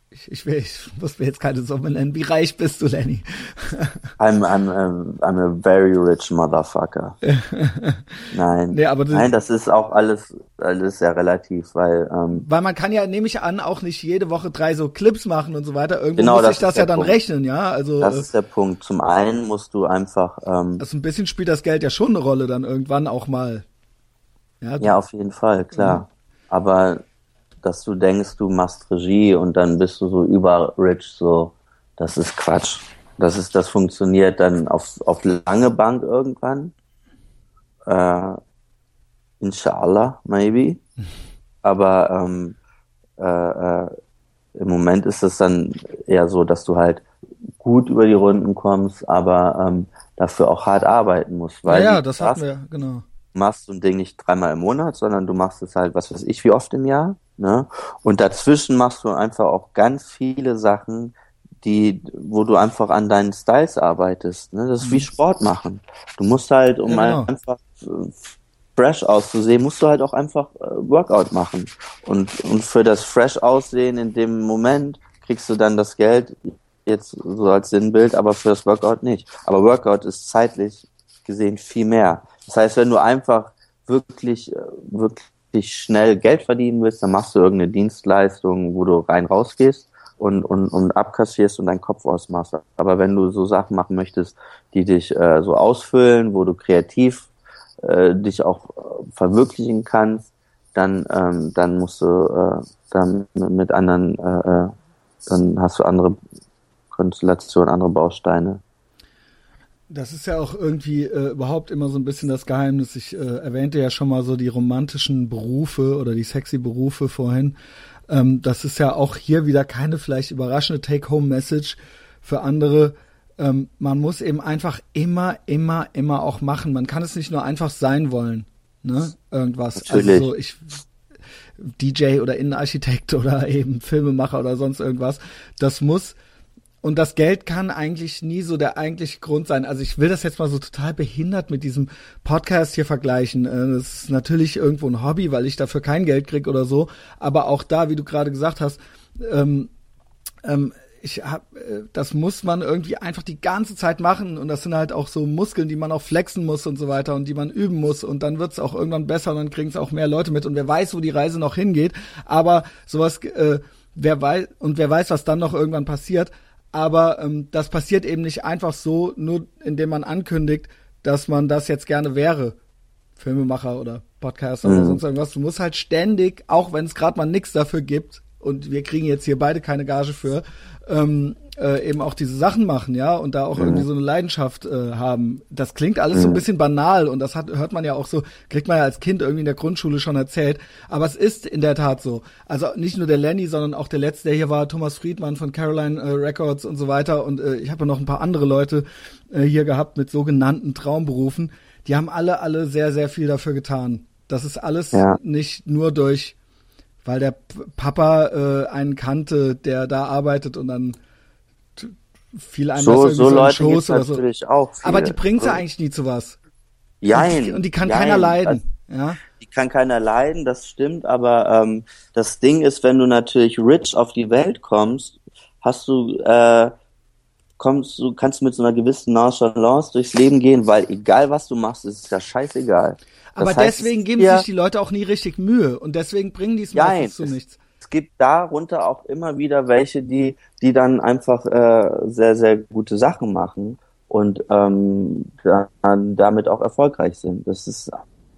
Ich, ich, will, ich muss mir jetzt keine Summe nennen. Wie reich bist du, Lenny? I'm, I'm, a, I'm a very rich motherfucker. Nein. Nee, aber Nein, das ist auch alles, alles sehr relativ, weil. Ähm, weil man kann ja, nehme ich an, auch nicht jede Woche drei so Clips machen und so weiter. Irgendwo genau, muss ich das ja dann Punkt. rechnen, ja. Also, das ist der Punkt. Zum einen musst du einfach. Ähm, also ein bisschen spielt das Geld ja schon eine Rolle dann irgendwann auch mal. Ja, ja auf jeden Fall, klar. Mhm. Aber dass du denkst, du machst Regie und dann bist du so über rich, so, das ist Quatsch. Das ist, das funktioniert dann auf, auf lange Bank irgendwann. Äh, inshallah, maybe. Aber ähm, äh, äh, im Moment ist es dann eher so, dass du halt gut über die Runden kommst, aber ähm, dafür auch hart arbeiten musst. Weil ja, ja das hatten wir, genau. Machst so ein Ding nicht dreimal im Monat, sondern du machst es halt, was weiß ich, wie oft im Jahr. Ne? Und dazwischen machst du einfach auch ganz viele Sachen, die, wo du einfach an deinen Styles arbeitest. Ne? Das ist wie mhm. Sport machen. Du musst halt, um genau. einfach fresh auszusehen, musst du halt auch einfach äh, Workout machen. Und, und für das fresh aussehen in dem Moment kriegst du dann das Geld jetzt so als Sinnbild, aber für das Workout nicht. Aber Workout ist zeitlich gesehen viel mehr. Das heißt, wenn du einfach wirklich, äh, wirklich richtig schnell Geld verdienen willst, dann machst du irgendeine Dienstleistung, wo du rein rausgehst und, und, und abkassierst und deinen Kopf ausmachst. Aber wenn du so Sachen machen möchtest, die dich äh, so ausfüllen, wo du kreativ äh, dich auch äh, verwirklichen kannst, dann, ähm, dann musst du äh, dann mit anderen, äh, äh dann hast du andere Konstellationen, andere Bausteine. Das ist ja auch irgendwie äh, überhaupt immer so ein bisschen das Geheimnis. Ich äh, erwähnte ja schon mal so die romantischen Berufe oder die sexy Berufe vorhin. Ähm, das ist ja auch hier wieder keine vielleicht überraschende Take-Home-Message für andere. Ähm, man muss eben einfach immer, immer, immer auch machen. Man kann es nicht nur einfach sein wollen. Ne? Irgendwas. Also Natürlich. Also so, ich DJ oder Innenarchitekt oder eben Filmemacher oder sonst irgendwas. Das muss und das Geld kann eigentlich nie so der eigentliche Grund sein. Also ich will das jetzt mal so total behindert mit diesem Podcast hier vergleichen. Äh, das ist natürlich irgendwo ein Hobby, weil ich dafür kein Geld krieg oder so. Aber auch da, wie du gerade gesagt hast, ähm, ähm, ich hab, äh, das muss man irgendwie einfach die ganze Zeit machen und das sind halt auch so Muskeln, die man auch flexen muss und so weiter und die man üben muss und dann wird's auch irgendwann besser und dann kriegen es auch mehr Leute mit und wer weiß, wo die Reise noch hingeht. Aber sowas, äh, wer weiß und wer weiß, was dann noch irgendwann passiert aber ähm, das passiert eben nicht einfach so, nur indem man ankündigt, dass man das jetzt gerne wäre. Filmemacher oder Podcaster mhm. oder sonst irgendwas. Du musst halt ständig, auch wenn es gerade mal nichts dafür gibt, und wir kriegen jetzt hier beide keine Gage für, ähm, äh, eben auch diese Sachen machen, ja, und da auch mhm. irgendwie so eine Leidenschaft äh, haben. Das klingt alles mhm. so ein bisschen banal und das hat, hört man ja auch so, kriegt man ja als Kind irgendwie in der Grundschule schon erzählt. Aber es ist in der Tat so. Also nicht nur der Lenny, sondern auch der letzte, der hier war, Thomas Friedmann von Caroline äh, Records und so weiter. Und äh, ich habe ja noch ein paar andere Leute äh, hier gehabt mit sogenannten Traumberufen. Die haben alle, alle sehr, sehr viel dafür getan. Das ist alles ja. nicht nur durch weil der Papa äh, einen kannte, der da arbeitet und dann viel einem so, so, so Leute Schoß oder so. natürlich auch. Viele. Aber die bringt ja eigentlich nie zu was. Jein. Und die, und die kann jein. keiner leiden. Also, ja. Die kann keiner leiden, das stimmt, aber ähm, das Ding ist, wenn du natürlich rich auf die Welt kommst, hast du äh, kommst du kannst mit so einer gewissen Nonchalance durchs Leben gehen, weil egal was du machst, ist es ja scheißegal. Aber heißt, deswegen geben ja, sich die Leute auch nie richtig Mühe und deswegen bringen die es meistens zu nichts. Es gibt darunter auch immer wieder welche, die, die dann einfach äh, sehr, sehr gute Sachen machen und ähm, dann damit auch erfolgreich sind. Das ist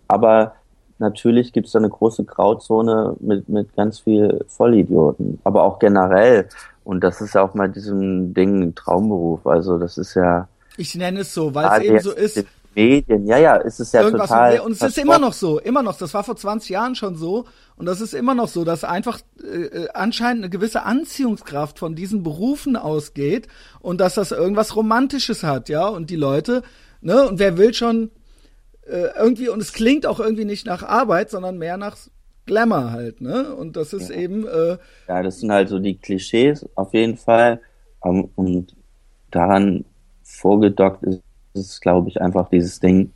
aber natürlich gibt es da eine große Grauzone mit, mit ganz viel Vollidioten, aber auch generell. Und das ist ja auch mal diesem Ding Traumberuf. Also das ist ja. Ich nenne es so, weil es eben so ist. Medien, ja, ja, ist es ja Irgendwas total. Und es ist immer noch so, immer noch. Das war vor 20 Jahren schon so. Und das ist immer noch so, dass einfach äh, äh, anscheinend eine gewisse Anziehungskraft von diesen Berufen ausgeht und dass das irgendwas Romantisches hat, ja. Und die Leute, ne, und wer will schon äh, irgendwie, und es klingt auch irgendwie nicht nach Arbeit, sondern mehr nach Glamour halt, ne? Und das ist ja. eben. Äh, ja, das sind halt so die Klischees auf jeden Fall. Um, ähm, und daran vorgedockt ist ist, glaube ich, einfach dieses Ding,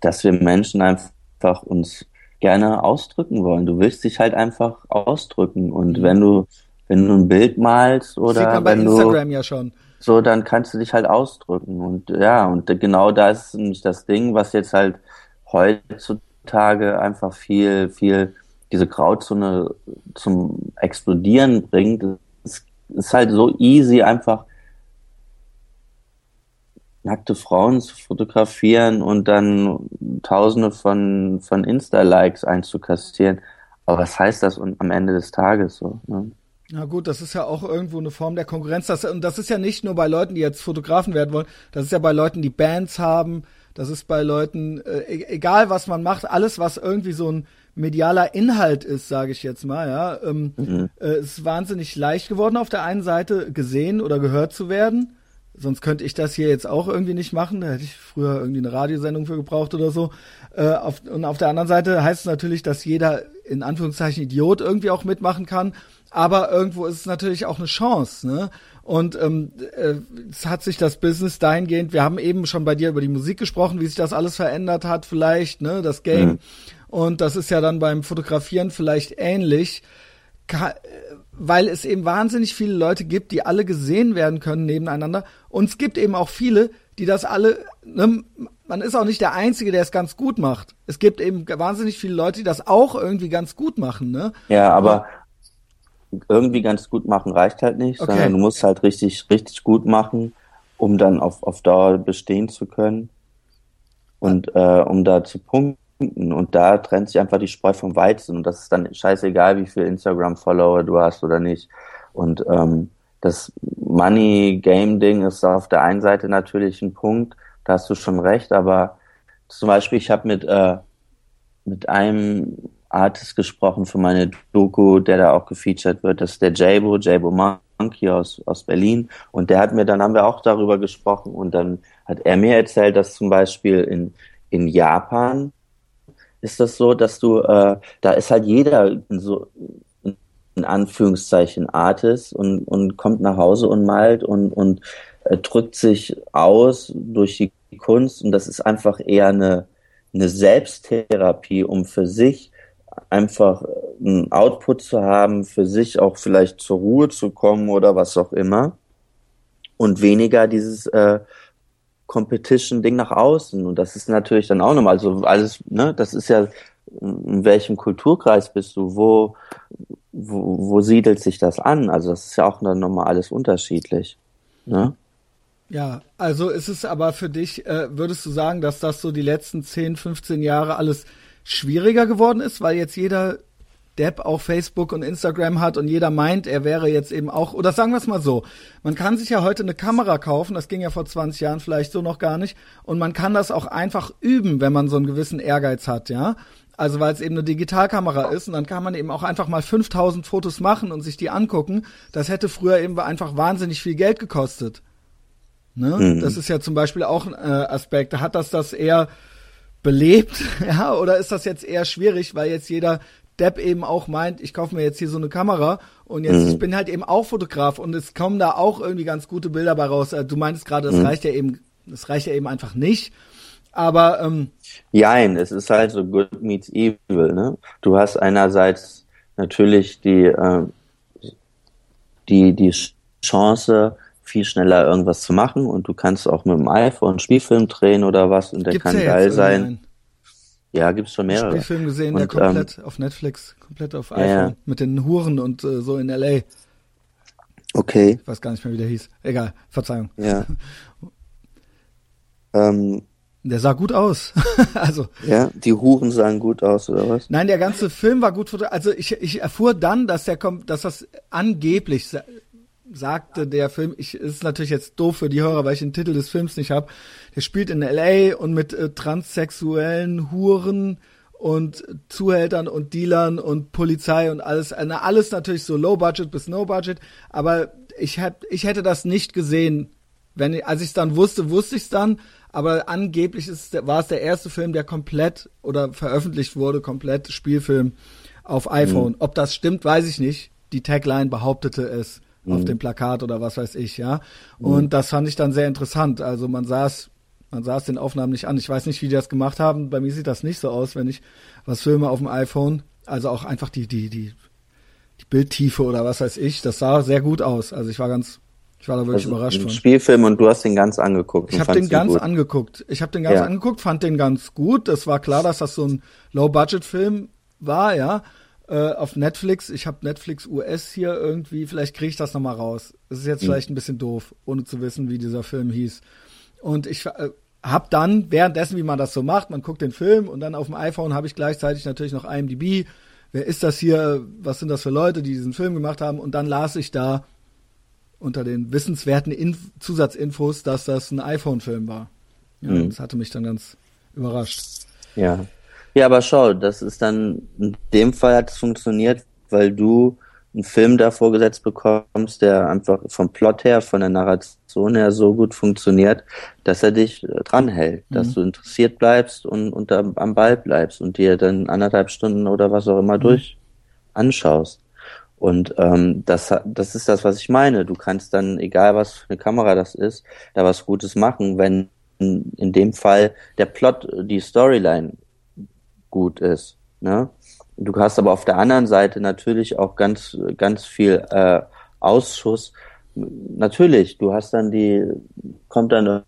dass wir Menschen einfach uns gerne ausdrücken wollen. Du willst dich halt einfach ausdrücken und mhm. wenn du wenn du ein Bild malst oder Sieht man bei wenn Instagram du, ja schon. so, dann kannst du dich halt ausdrücken. Und ja, und genau das ist nämlich das Ding, was jetzt halt heutzutage einfach viel, viel diese Grauzone zum Explodieren bringt. Es ist halt so easy, einfach nackte Frauen zu fotografieren und dann tausende von, von Insta-Likes einzukassieren. Aber was heißt das am Ende des Tages so? Ne? Na gut, das ist ja auch irgendwo eine Form der Konkurrenz. Das, und das ist ja nicht nur bei Leuten, die jetzt Fotografen werden wollen, das ist ja bei Leuten, die Bands haben, das ist bei Leuten, äh, e-, egal was man macht, alles, was irgendwie so ein medialer Inhalt ist, sage ich jetzt mal, ja, ähm, mhm. äh, ist wahnsinnig leicht geworden, auf der einen Seite gesehen oder gehört zu werden. Sonst könnte ich das hier jetzt auch irgendwie nicht machen. Da hätte ich früher irgendwie eine Radiosendung für gebraucht oder so. Äh, auf, und auf der anderen Seite heißt es natürlich, dass jeder in Anführungszeichen Idiot irgendwie auch mitmachen kann. Aber irgendwo ist es natürlich auch eine Chance. Ne? Und ähm, äh, es hat sich das Business dahingehend, wir haben eben schon bei dir über die Musik gesprochen, wie sich das alles verändert hat, vielleicht, ne, das Game. Mhm. Und das ist ja dann beim Fotografieren vielleicht ähnlich weil es eben wahnsinnig viele Leute gibt, die alle gesehen werden können nebeneinander. Und es gibt eben auch viele, die das alle, ne, man ist auch nicht der Einzige, der es ganz gut macht. Es gibt eben wahnsinnig viele Leute, die das auch irgendwie ganz gut machen, ne? Ja, aber irgendwie ganz gut machen reicht halt nicht, okay. sondern du musst halt richtig, richtig gut machen, um dann auf, auf Dauer bestehen zu können und äh, um da zu punkten und da trennt sich einfach die Spreu vom Weizen. Und das ist dann scheißegal, wie viel Instagram-Follower du hast oder nicht. Und ähm, das Money-Game-Ding ist auf der einen Seite natürlich ein Punkt, da hast du schon recht, aber zum Beispiel, ich habe mit, äh, mit einem Artist gesprochen für meine Doku, der da auch gefeatured wird, das ist der Jabo, Jabo Monkey aus, aus Berlin. Und der hat mir, dann haben wir auch darüber gesprochen und dann hat er mir erzählt, dass zum Beispiel in, in Japan ist das so, dass du, äh, da ist halt jeder so in Anführungszeichen Artist und, und kommt nach Hause und malt und, und äh, drückt sich aus durch die Kunst. Und das ist einfach eher eine, eine Selbsttherapie, um für sich einfach einen Output zu haben, für sich auch vielleicht zur Ruhe zu kommen oder was auch immer. Und weniger dieses äh, Competition-Ding nach außen. Und das ist natürlich dann auch nochmal so alles, ne, das ist ja, in welchem Kulturkreis bist du, wo, wo, wo siedelt sich das an? Also das ist ja auch dann nochmal alles unterschiedlich. Ne? Ja, also ist es aber für dich, äh, würdest du sagen, dass das so die letzten 10, 15 Jahre alles schwieriger geworden ist, weil jetzt jeder Depp auch Facebook und Instagram hat und jeder meint, er wäre jetzt eben auch, oder sagen wir es mal so, man kann sich ja heute eine Kamera kaufen, das ging ja vor 20 Jahren vielleicht so noch gar nicht, und man kann das auch einfach üben, wenn man so einen gewissen Ehrgeiz hat, ja. Also weil es eben eine Digitalkamera ist und dann kann man eben auch einfach mal 5000 Fotos machen und sich die angucken. Das hätte früher eben einfach wahnsinnig viel Geld gekostet. Ne? Mhm. Das ist ja zum Beispiel auch ein äh, Aspekt. Hat das das eher belebt, ja, oder ist das jetzt eher schwierig, weil jetzt jeder Depp eben auch meint, ich kaufe mir jetzt hier so eine Kamera und jetzt mhm. ich bin halt eben auch Fotograf und es kommen da auch irgendwie ganz gute Bilder bei raus. Also du meintest gerade, das mhm. reicht ja eben, das reicht ja eben einfach nicht. Aber ähm, Jein, es ist halt so good meets evil, ne? Du hast einerseits natürlich die, äh, die, die Chance, viel schneller irgendwas zu machen und du kannst auch mit dem iPhone Spielfilm drehen oder was und der Gibt's kann ja geil sein. Ja, gibt's schon mehrere. Ich Spielfilm gesehen, und, der komplett ähm, auf Netflix, komplett auf iPhone, ja, mit den Huren und äh, so in LA. Okay. Ich weiß gar nicht mehr, wie der hieß. Egal, Verzeihung. Ja. ähm, der sah gut aus. also. Ja, die Huren sahen gut aus, oder was? Nein, der ganze Film war gut fotografiert. Also ich, ich erfuhr dann, dass der kommt, dass das angeblich sagte der Film, ich ist natürlich jetzt doof für die Hörer, weil ich den Titel des Films nicht habe. Der spielt in LA und mit äh, transsexuellen Huren und Zuhältern und Dealern und Polizei und alles, äh, alles natürlich so Low Budget bis No Budget, aber ich hätte ich hätte das nicht gesehen, wenn als ich es dann wusste, wusste ich es dann, aber angeblich ist war es der erste Film, der komplett oder veröffentlicht wurde, komplett Spielfilm auf iPhone. Mhm. Ob das stimmt, weiß ich nicht. Die Tagline behauptete es mhm. auf dem Plakat oder was weiß ich, ja. Mhm. Und das fand ich dann sehr interessant. Also man saß, man saß den Aufnahmen nicht an. Ich weiß nicht, wie die das gemacht haben. Bei mir sieht das nicht so aus, wenn ich was filme auf dem iPhone. Also auch einfach die, die, die die Bildtiefe oder was weiß ich, das sah sehr gut aus. Also ich war ganz, ich war da wirklich also überrascht ein von. Spielfilm und du hast den ganz angeguckt. Ich habe den ganz gut. angeguckt. Ich habe den ganz ja. angeguckt, fand den ganz gut. Es war klar, dass das so ein Low-Budget-Film war, ja. Äh, auf Netflix. Ich habe Netflix US hier irgendwie. Vielleicht kriege ich das noch mal raus. Das ist jetzt mhm. vielleicht ein bisschen doof, ohne zu wissen, wie dieser Film hieß. Und ich äh, habe dann währenddessen, wie man das so macht, man guckt den Film und dann auf dem iPhone habe ich gleichzeitig natürlich noch IMDb. Wer ist das hier? Was sind das für Leute, die diesen Film gemacht haben? Und dann las ich da unter den wissenswerten Inf Zusatzinfos, dass das ein iPhone-Film war. Ja, mhm. Das hatte mich dann ganz überrascht. Ja. Ja, aber schau, das ist dann, in dem Fall hat es funktioniert, weil du einen Film da vorgesetzt bekommst, der einfach vom Plot her, von der Narration her so gut funktioniert, dass er dich äh, dranhält, mhm. dass du interessiert bleibst und, und am Ball bleibst und dir dann anderthalb Stunden oder was auch immer mhm. durch anschaust. Und ähm, das, das ist das, was ich meine. Du kannst dann, egal was für eine Kamera das ist, da was Gutes machen, wenn in dem Fall der Plot, die Storyline gut ist. Ne? Du hast aber auf der anderen Seite natürlich auch ganz, ganz viel äh, Ausschuss. Natürlich, du hast dann die, kommt dann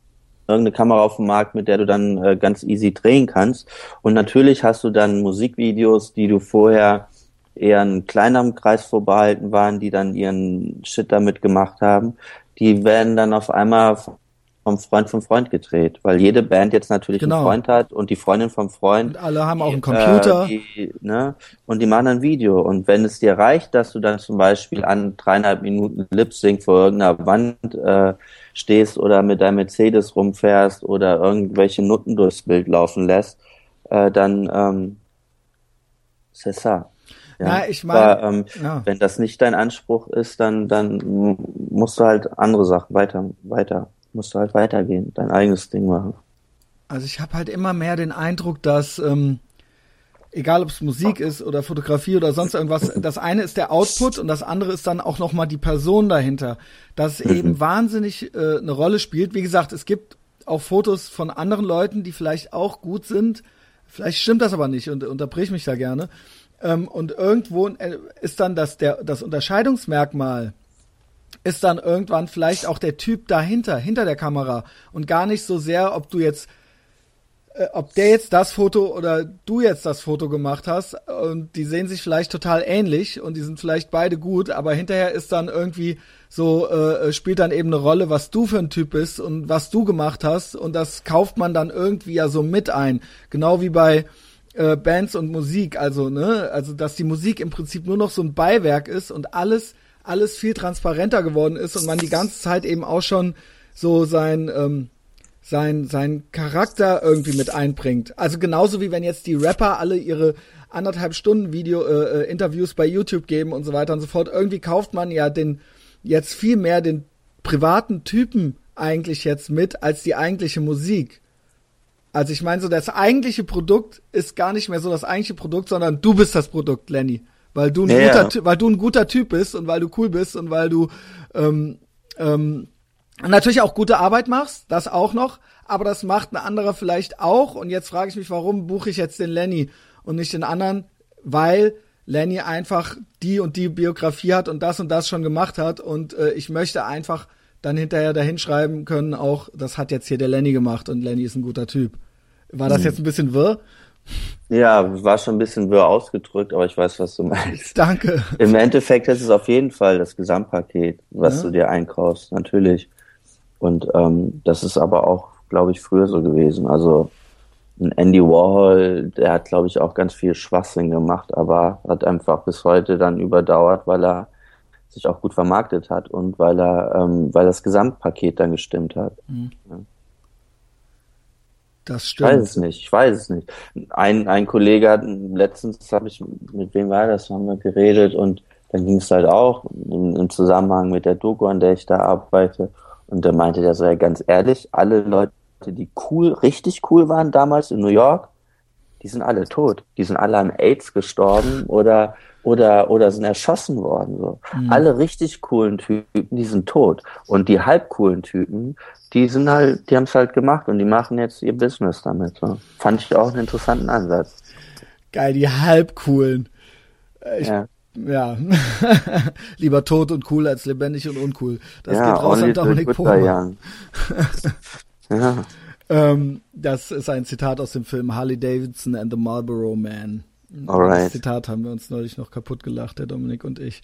irgendeine Kamera auf den Markt, mit der du dann äh, ganz easy drehen kannst. Und natürlich hast du dann Musikvideos, die du vorher eher einen kleineren Kreis vorbehalten waren, die dann ihren Shit damit gemacht haben. Die werden dann auf einmal vom Freund vom Freund gedreht, weil jede Band jetzt natürlich genau. einen Freund hat und die Freundin vom Freund. Und alle haben auch einen Computer. Äh, die, ne, und die machen ein Video. Und wenn es dir reicht, dass du dann zum Beispiel an dreieinhalb Minuten Lip Sync vor irgendeiner Wand äh, stehst oder mit deinem Mercedes rumfährst oder irgendwelche Nutten durchs Bild laufen lässt, äh, dann ähm, c'est ça. Ja, Na, ich meine, ähm, ja. wenn das nicht dein Anspruch ist, dann dann musst du halt andere Sachen weiter weiter musst du halt weitergehen, dein eigenes Ding machen. Also ich habe halt immer mehr den Eindruck, dass ähm, egal ob es Musik ist oder Fotografie oder sonst irgendwas, das eine ist der Output und das andere ist dann auch noch mal die Person dahinter, dass mhm. eben wahnsinnig äh, eine Rolle spielt. Wie gesagt, es gibt auch Fotos von anderen Leuten, die vielleicht auch gut sind. Vielleicht stimmt das aber nicht und unterbrich mich da gerne. Ähm, und irgendwo äh, ist dann das der das Unterscheidungsmerkmal ist dann irgendwann vielleicht auch der Typ dahinter, hinter der Kamera. Und gar nicht so sehr, ob du jetzt, äh, ob der jetzt das Foto oder du jetzt das Foto gemacht hast. Und die sehen sich vielleicht total ähnlich und die sind vielleicht beide gut, aber hinterher ist dann irgendwie so, äh, spielt dann eben eine Rolle, was du für ein Typ bist und was du gemacht hast. Und das kauft man dann irgendwie ja so mit ein. Genau wie bei äh, Bands und Musik, also, ne, also dass die Musik im Prinzip nur noch so ein Beiwerk ist und alles alles viel transparenter geworden ist und man die ganze Zeit eben auch schon so sein, ähm, sein, sein Charakter irgendwie mit einbringt. Also genauso wie wenn jetzt die Rapper alle ihre anderthalb Stunden Video äh, äh, Interviews bei YouTube geben und so weiter und so fort. Irgendwie kauft man ja den jetzt viel mehr den privaten Typen eigentlich jetzt mit als die eigentliche Musik. Also ich meine so das eigentliche Produkt ist gar nicht mehr so das eigentliche Produkt, sondern du bist das Produkt, Lenny weil du ein ja, guter, ja. weil du ein guter Typ bist und weil du cool bist und weil du ähm, ähm, natürlich auch gute Arbeit machst, das auch noch, aber das macht ein anderer vielleicht auch. Und jetzt frage ich mich, warum buche ich jetzt den Lenny und nicht den anderen? Weil Lenny einfach die und die Biografie hat und das und das schon gemacht hat und äh, ich möchte einfach dann hinterher dahinschreiben können, auch das hat jetzt hier der Lenny gemacht und Lenny ist ein guter Typ. War das mhm. jetzt ein bisschen wirr? Ja, war schon ein bisschen wirr ausgedrückt, aber ich weiß, was du meinst. Danke. Im Endeffekt ist es auf jeden Fall das Gesamtpaket, was ja. du dir einkaufst, natürlich. Und ähm, das ist aber auch, glaube ich, früher so gewesen. Also ein Andy Warhol, der hat, glaube ich, auch ganz viel Schwachsinn gemacht, aber hat einfach bis heute dann überdauert, weil er sich auch gut vermarktet hat und weil er, ähm, weil das Gesamtpaket dann gestimmt hat. Mhm. Ja. Das stimmt. Ich weiß es nicht, ich weiß es nicht. Ein, ein Kollege hat letztens, habe ich, mit wem war das, haben wir geredet und dann ging es halt auch im, im, Zusammenhang mit der Doku, an der ich da arbeite. Und da meinte der so, ja, ganz ehrlich, alle Leute, die cool, richtig cool waren damals in New York, die sind alle tot. Die sind alle an AIDS gestorben oder oder oder sind erschossen worden. So. Mhm. Alle richtig coolen Typen, die sind tot. Und die halb coolen Typen, die sind halt, die haben es halt gemacht und die machen jetzt ihr Business damit. So. Fand ich auch einen interessanten Ansatz. Geil, die halb coolen. Äh, ich, ja. Ja, lieber tot und cool als lebendig und uncool. Das ja, geht raus an Dominik Pohlmann. ja. ähm, das ist ein Zitat aus dem Film Harley Davidson and the Marlboro Man. Alright. Das Zitat haben wir uns neulich noch kaputt gelacht, der Dominik und ich.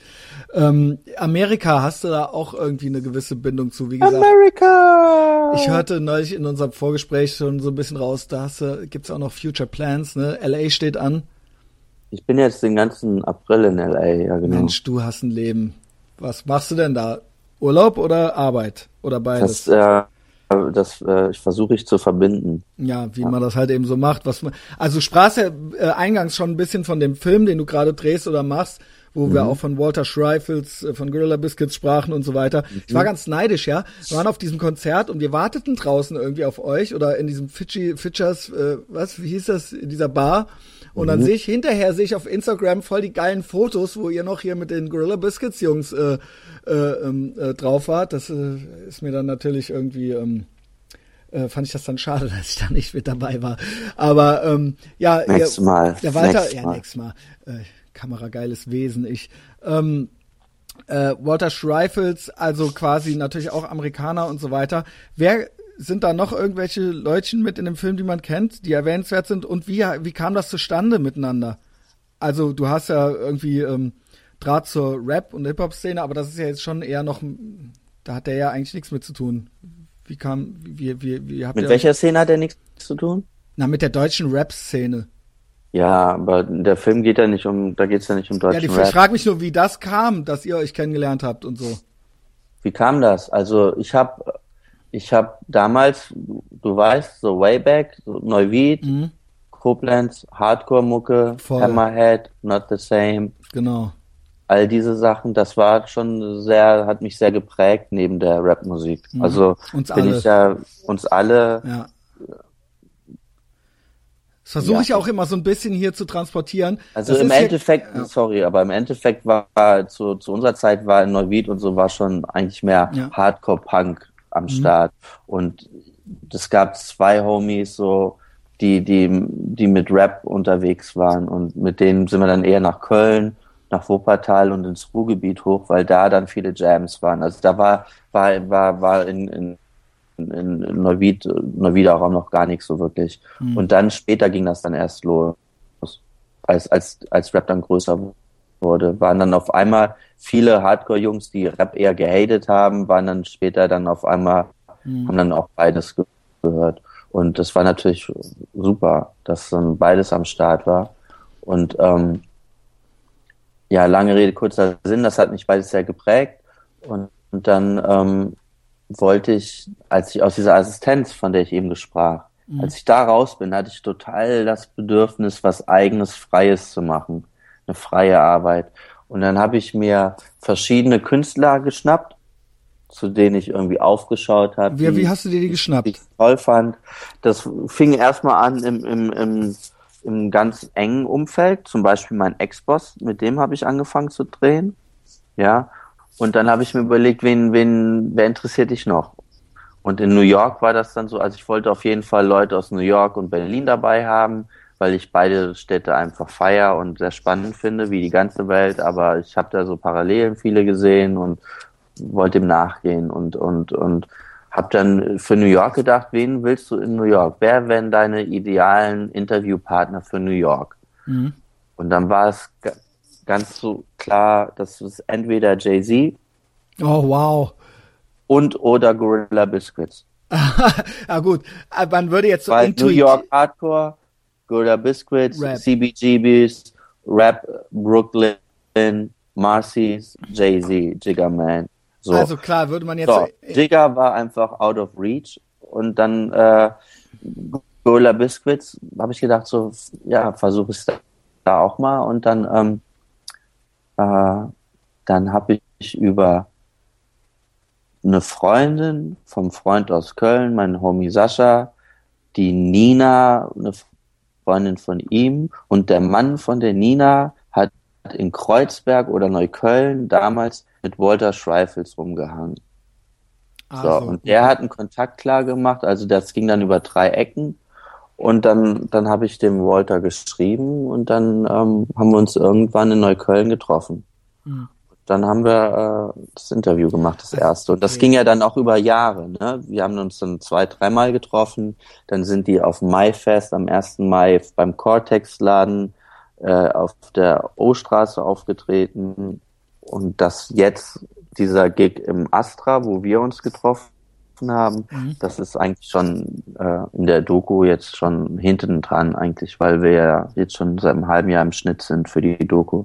Ähm, Amerika, hast du da auch irgendwie eine gewisse Bindung zu? Wie gesagt, Amerika! Ich hörte neulich in unserem Vorgespräch schon so ein bisschen raus, da hast du, gibt's auch noch Future Plans, ne? LA steht an. Ich bin jetzt den ganzen April in LA, ja genau. Mensch, du hast ein Leben. Was machst du denn da? Urlaub oder Arbeit? Oder beides? Das, äh, das äh, versuche ich zu verbinden. Ja, wie ja. man das halt eben so macht. Was man, also sprachst ja äh, eingangs schon ein bisschen von dem Film, den du gerade drehst oder machst, wo mhm. wir auch von Walter Schreifels, äh, von Gorilla Biscuits sprachen und so weiter. Mhm. Ich war ganz neidisch, ja. Wir waren auf diesem Konzert und wir warteten draußen irgendwie auf euch oder in diesem Fitchi, Fitchers, äh, was, wie hieß das, in dieser Bar. Und dann mhm. sehe ich hinterher sehe ich auf Instagram voll die geilen Fotos, wo ihr noch hier mit den Gorilla Biscuits Jungs äh, äh, ähm, äh, drauf wart. Das äh, ist mir dann natürlich irgendwie ähm, äh, fand ich das dann schade, dass ich da nicht mit dabei war. Aber ähm, ja, nächstes Mal. Der Walter, nächstes ja, nächstes Mal. Äh, Kamerageiles Wesen, ich. Ähm, äh, Walter Schreifels, also quasi natürlich auch Amerikaner und so weiter. Wer sind da noch irgendwelche Leutchen mit in dem Film, die man kennt, die erwähnenswert sind? Und wie, wie kam das zustande miteinander? Also du hast ja irgendwie ähm, Draht zur Rap- und Hip-Hop-Szene, aber das ist ja jetzt schon eher noch, da hat der ja eigentlich nichts mit zu tun. Wie kam, wie, wie, wie habt Mit welcher Szene hat er nichts zu tun? Na, mit der deutschen Rap-Szene. Ja, aber der Film geht ja nicht um, da geht's ja nicht um deutschen ja, die, Rap. Ich frage mich nur, wie das kam, dass ihr euch kennengelernt habt und so. Wie kam das? Also ich habe ich habe damals, du weißt, so Wayback, so Neuwied, mhm. Koblenz, Hardcore-Mucke, Hammerhead, Not the Same. Genau. All diese Sachen, das war schon sehr, hat mich sehr geprägt neben der Rapmusik. Mhm. Also uns bin alle. ich ja uns alle ja. Das versuche ja. ich auch immer so ein bisschen hier zu transportieren. Also das im Endeffekt, hier, ja. sorry, aber im Endeffekt war, war zu, zu unserer Zeit war Neuwied und so war schon eigentlich mehr ja. Hardcore-Punk am mhm. Start. Und es gab zwei Homies so, die, die, die mit Rap unterwegs waren und mit denen sind wir dann eher nach Köln, nach Wuppertal und ins Ruhrgebiet hoch, weil da dann viele Jams waren. Also da war, war, war, war in, in in Neuwied, Neuwieder noch gar nichts so wirklich. Mhm. Und dann später ging das dann erst los, als, als, als Rap dann größer wurde. Waren dann auf einmal viele Hardcore-Jungs, die Rap eher gehatet haben, waren dann später dann auf einmal, mhm. haben dann auch beides gehört. Und das war natürlich super, dass dann beides am Start war. Und ähm, ja, lange Rede, kurzer Sinn, das hat mich beides sehr geprägt. Und, und dann ähm, wollte ich, als ich aus dieser Assistenz, von der ich eben gesprach, mhm. als ich da raus bin, hatte ich total das Bedürfnis, was eigenes, Freies zu machen. Eine freie Arbeit. Und dann habe ich mir verschiedene Künstler geschnappt, zu denen ich irgendwie aufgeschaut habe. Wie, wie hast du dir die geschnappt? Die ich toll fand. Das fing erstmal an im, im, im, im ganz engen Umfeld. Zum Beispiel mein Ex-Boss, mit dem habe ich angefangen zu drehen. Ja. Und dann habe ich mir überlegt, wen, wen, wer interessiert dich noch? Und in New York war das dann so, also ich wollte auf jeden Fall Leute aus New York und Berlin dabei haben, weil ich beide Städte einfach feier und sehr spannend finde, wie die ganze Welt. Aber ich habe da so Parallelen viele gesehen und wollte ihm nachgehen und und und habe dann für New York gedacht, wen willst du in New York? Wer wären deine idealen Interviewpartner für New York? Mhm. Und dann war es ganz so klar, das ist entweder Jay-Z. Oh, wow. Und oder Gorilla Biscuits. ja gut, man würde jetzt so Weil New York Hardcore, Gorilla Biscuits, Rap. CBGBs, Rap Brooklyn, Marcy's, Jay-Z, Jigga Man. So. Also klar, würde man jetzt. So, Jigga war einfach out of reach und dann äh, Gorilla Biscuits habe ich gedacht, so, ja, versuche es da auch mal und dann ähm, äh, dann habe ich über eine Freundin vom Freund aus Köln, mein Homie Sascha, die Nina, eine Freundin von ihm. Und der Mann von der Nina hat in Kreuzberg oder Neukölln damals mit Walter Schreifels rumgehangen. so, und der hat einen Kontakt klar gemacht, also das ging dann über drei Ecken Und dann, dann habe ich dem Walter geschrieben und dann ähm, haben wir uns irgendwann in Neukölln getroffen. Mhm. Dann haben wir äh, das Interview gemacht, das erste. Und das ging ja dann auch über Jahre. Ne? Wir haben uns dann zwei, dreimal getroffen. Dann sind die auf Maifest am 1. Mai beim Cortex-Laden äh, auf der O-Straße aufgetreten. Und das jetzt, dieser Gig im Astra, wo wir uns getroffen haben, mhm. das ist eigentlich schon äh, in der Doku jetzt schon hinten dran eigentlich, weil wir ja jetzt schon seit einem halben Jahr im Schnitt sind für die Doku.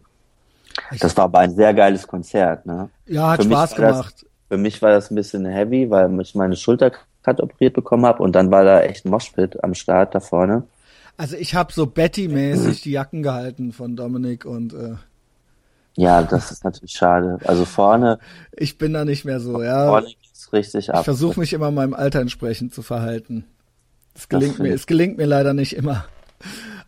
Das war aber ein sehr geiles Konzert, ne? Ja, hat für Spaß gemacht. Das, für mich war das ein bisschen heavy, weil ich meine Schulter operiert bekommen habe und dann war da echt ein Moshpit am Start da vorne. Also ich habe so Betty-mäßig die Jacken gehalten von Dominik und äh, ja, das ist natürlich schade. Also vorne. Ich bin da nicht mehr so, ja. Vorne geht's richtig ab. Ich versuche mich immer meinem Alter entsprechend zu verhalten. Es gelingt mir, es gelingt mir leider nicht immer.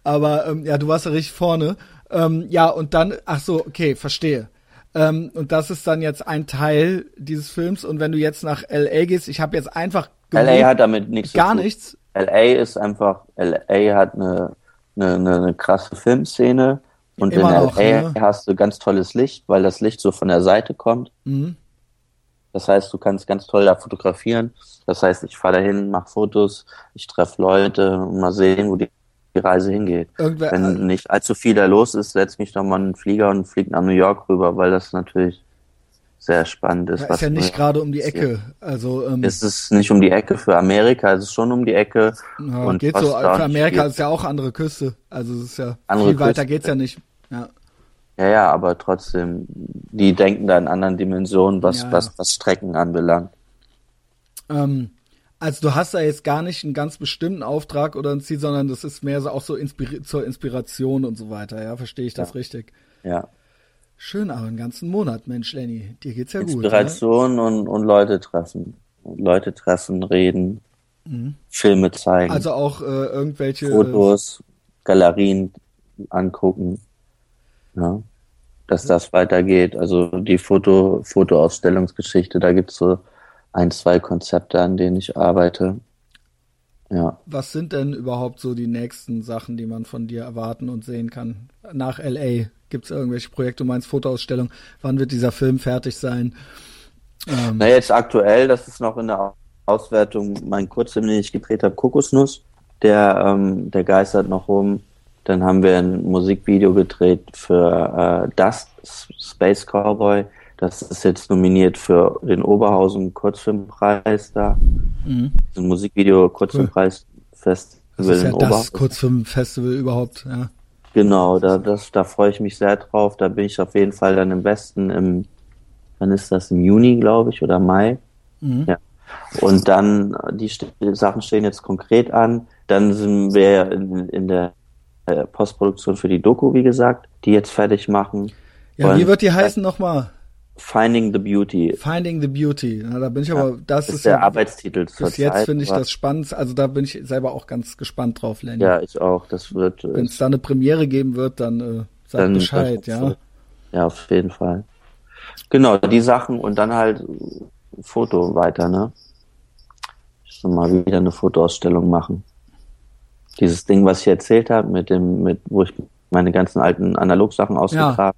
Aber ähm, ja, du warst ja richtig vorne. Ähm, ja, und dann, ach so, okay, verstehe. Ähm, und das ist dann jetzt ein Teil dieses Films. Und wenn du jetzt nach LA gehst, ich habe jetzt einfach LA hat damit nichts. Gar nichts. LA ist einfach, LA hat eine, eine, eine, eine krasse Filmszene und Immer in noch, LA ne? hast du ganz tolles Licht, weil das Licht so von der Seite kommt. Mhm. Das heißt, du kannst ganz toll da fotografieren. Das heißt, ich fahre dahin, mache Fotos, ich treffe Leute und mal sehen, wo die, die Reise hingeht. Irgendwer, Wenn nicht allzu viel da los ist, setz mich doch mal in einen Flieger und flieg nach New York rüber, weil das natürlich sehr spannend ist. Ja, ist ja nicht gerade um die Ecke. Also ähm, es ist nicht um die Ecke für Amerika, es ist schon um die Ecke. Ja, und geht so. Für Amerika ist ja auch andere Küste. Also es ist ja andere viel Küste. weiter geht's ja nicht. Ja. Ja, ja, aber trotzdem, die denken da in anderen Dimensionen, was, ja. was, was Strecken anbelangt. Ähm, also du hast da jetzt gar nicht einen ganz bestimmten Auftrag oder ein Ziel, sondern das ist mehr so auch so inspiri zur Inspiration und so weiter, ja? Verstehe ich das richtig? Ja. Schön, aber einen ganzen Monat, Mensch, Lenny. Dir geht's ja Inspiration gut. Inspiration ne? und, und Leute treffen. Leute treffen, reden, mhm. Filme zeigen. Also auch äh, irgendwelche Fotos, Galerien angucken. Ja. Dass das weitergeht. Also die Foto, Fotoausstellungsgeschichte, da gibt's so ein, zwei Konzepte, an denen ich arbeite. Ja. Was sind denn überhaupt so die nächsten Sachen, die man von dir erwarten und sehen kann nach LA? Gibt es irgendwelche Projekte? Du meinst Fotoausstellung? Wann wird dieser Film fertig sein? Ähm, Na, jetzt aktuell, das ist noch in der Auswertung, mein Kurzfilm, den ich gedreht habe, Kokosnuss. Der, ähm, der geistert noch rum. Dann haben wir ein Musikvideo gedreht für äh, Dust Space Cowboy. Das ist jetzt nominiert für den Oberhausen Kurzfilmpreis da. Mhm. Ein Musikvideo Kurzfilmpreis cool. Festival das ist ja das Kurzfilmfestival überhaupt, ja. Genau, da, das, da freue ich mich sehr drauf. Da bin ich auf jeden Fall dann im Westen im, wann ist das, im Juni, glaube ich, oder Mai. Mhm. Ja. Und dann, die, Sachen stehen jetzt konkret an. Dann sind wir in, in der Postproduktion für die Doku, wie gesagt, die jetzt fertig machen. Ja, wie wird die heißen nochmal? Finding the Beauty. Finding the Beauty. Na, da bin ich ja, aber, das ist, ist der ja, Arbeitstitel Bis jetzt finde ich das spannend. Also da bin ich selber auch ganz gespannt drauf, Lenny. Ja, ich auch. Das wird. Wenn es da eine Premiere geben wird, dann äh, sag dann, Bescheid, ja. So. Ja, auf jeden Fall. Genau, die Sachen und dann halt Foto weiter, ne? Ich soll mal wieder eine Fotoausstellung machen. Dieses Ding, was ich erzählt habe, mit dem, mit, wo ich meine ganzen alten Analogsachen ausgetragen ja. habe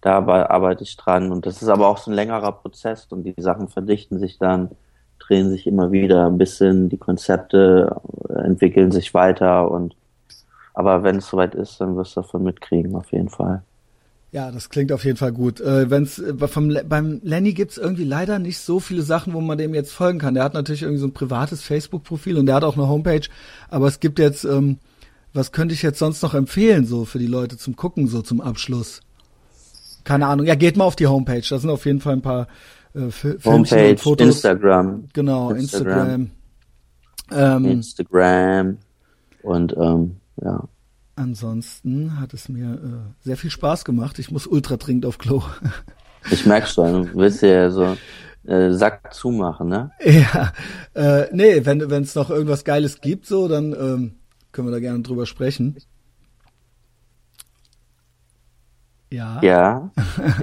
da arbeite ich dran. Und das ist aber auch so ein längerer Prozess und die Sachen verdichten sich dann, drehen sich immer wieder ein bisschen, die Konzepte entwickeln sich weiter und aber wenn es soweit ist, dann wirst du davon mitkriegen, auf jeden Fall. Ja, das klingt auf jeden Fall gut. Äh, wenn's, äh, vom, beim Lenny gibt's irgendwie leider nicht so viele Sachen, wo man dem jetzt folgen kann. Der hat natürlich irgendwie so ein privates Facebook-Profil und der hat auch eine Homepage, aber es gibt jetzt, ähm, was könnte ich jetzt sonst noch empfehlen, so für die Leute zum Gucken, so zum Abschluss? keine Ahnung. Ja, geht mal auf die Homepage. Da sind auf jeden Fall ein paar äh, Homepage, und Fotos. Instagram. Genau, Instagram. Instagram, ähm, Instagram und ähm, ja. Ansonsten hat es mir äh, sehr viel Spaß gemacht. Ich muss ultra dringend auf Klo. ich merke schon, du willst ja so äh, Sack zumachen, ne? Ja, äh, nee, wenn es noch irgendwas Geiles gibt, so, dann ähm, können wir da gerne drüber sprechen. Ja. Ja,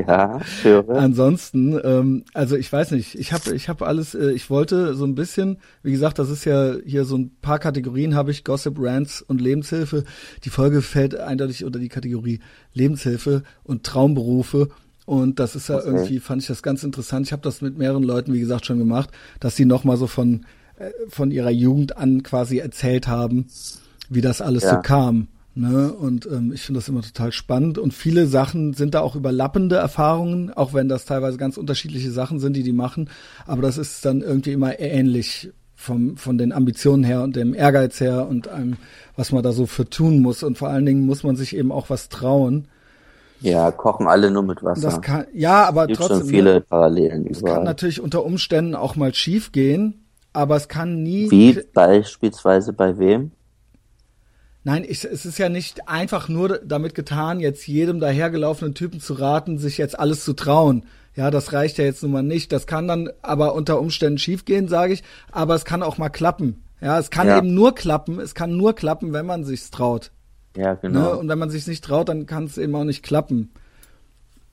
ja, höre. Ansonsten, ähm, also ich weiß nicht, ich habe ich hab alles, äh, ich wollte so ein bisschen, wie gesagt, das ist ja hier so ein paar Kategorien habe ich, Gossip, Rants und Lebenshilfe. Die Folge fällt eindeutig unter die Kategorie Lebenshilfe und Traumberufe. Und das ist ja Okay. irgendwie, fand ich das ganz interessant. Ich habe das mit mehreren Leuten, wie gesagt, schon gemacht, dass sie nochmal so von, äh, von ihrer Jugend an quasi erzählt haben, wie das alles so Ja. kam. Ne? Und ähm, ich finde das immer total spannend. Und viele Sachen sind da auch überlappende Erfahrungen, auch wenn das teilweise ganz unterschiedliche Sachen sind, die die machen. Aber das ist dann irgendwie immer ähnlich vom, von den Ambitionen her und dem Ehrgeiz her und einem, was man da so für tun muss. Und vor allen Dingen muss man sich eben auch was trauen. Ja, kochen alle nur mit Das Wasser. kann, ja, aber Gibt trotzdem. schon ne? viele Parallelen Es kann überall. natürlich unter Umständen auch mal schief gehen, aber es kann nie. Wie beispielsweise bei wem? Nein, ich, es ist ja nicht einfach nur damit getan, jetzt jedem dahergelaufenen Typen zu raten, sich jetzt alles zu trauen. Ja, das reicht ja jetzt nun mal nicht. Das kann dann aber unter Umständen schiefgehen, sage ich. Aber es kann auch mal klappen. Ja, es kann Ja. eben nur klappen. Es kann nur klappen, wenn man sich's traut. Ja, Ne? genau. Und wenn man sich's nicht traut, dann kann es eben auch nicht klappen.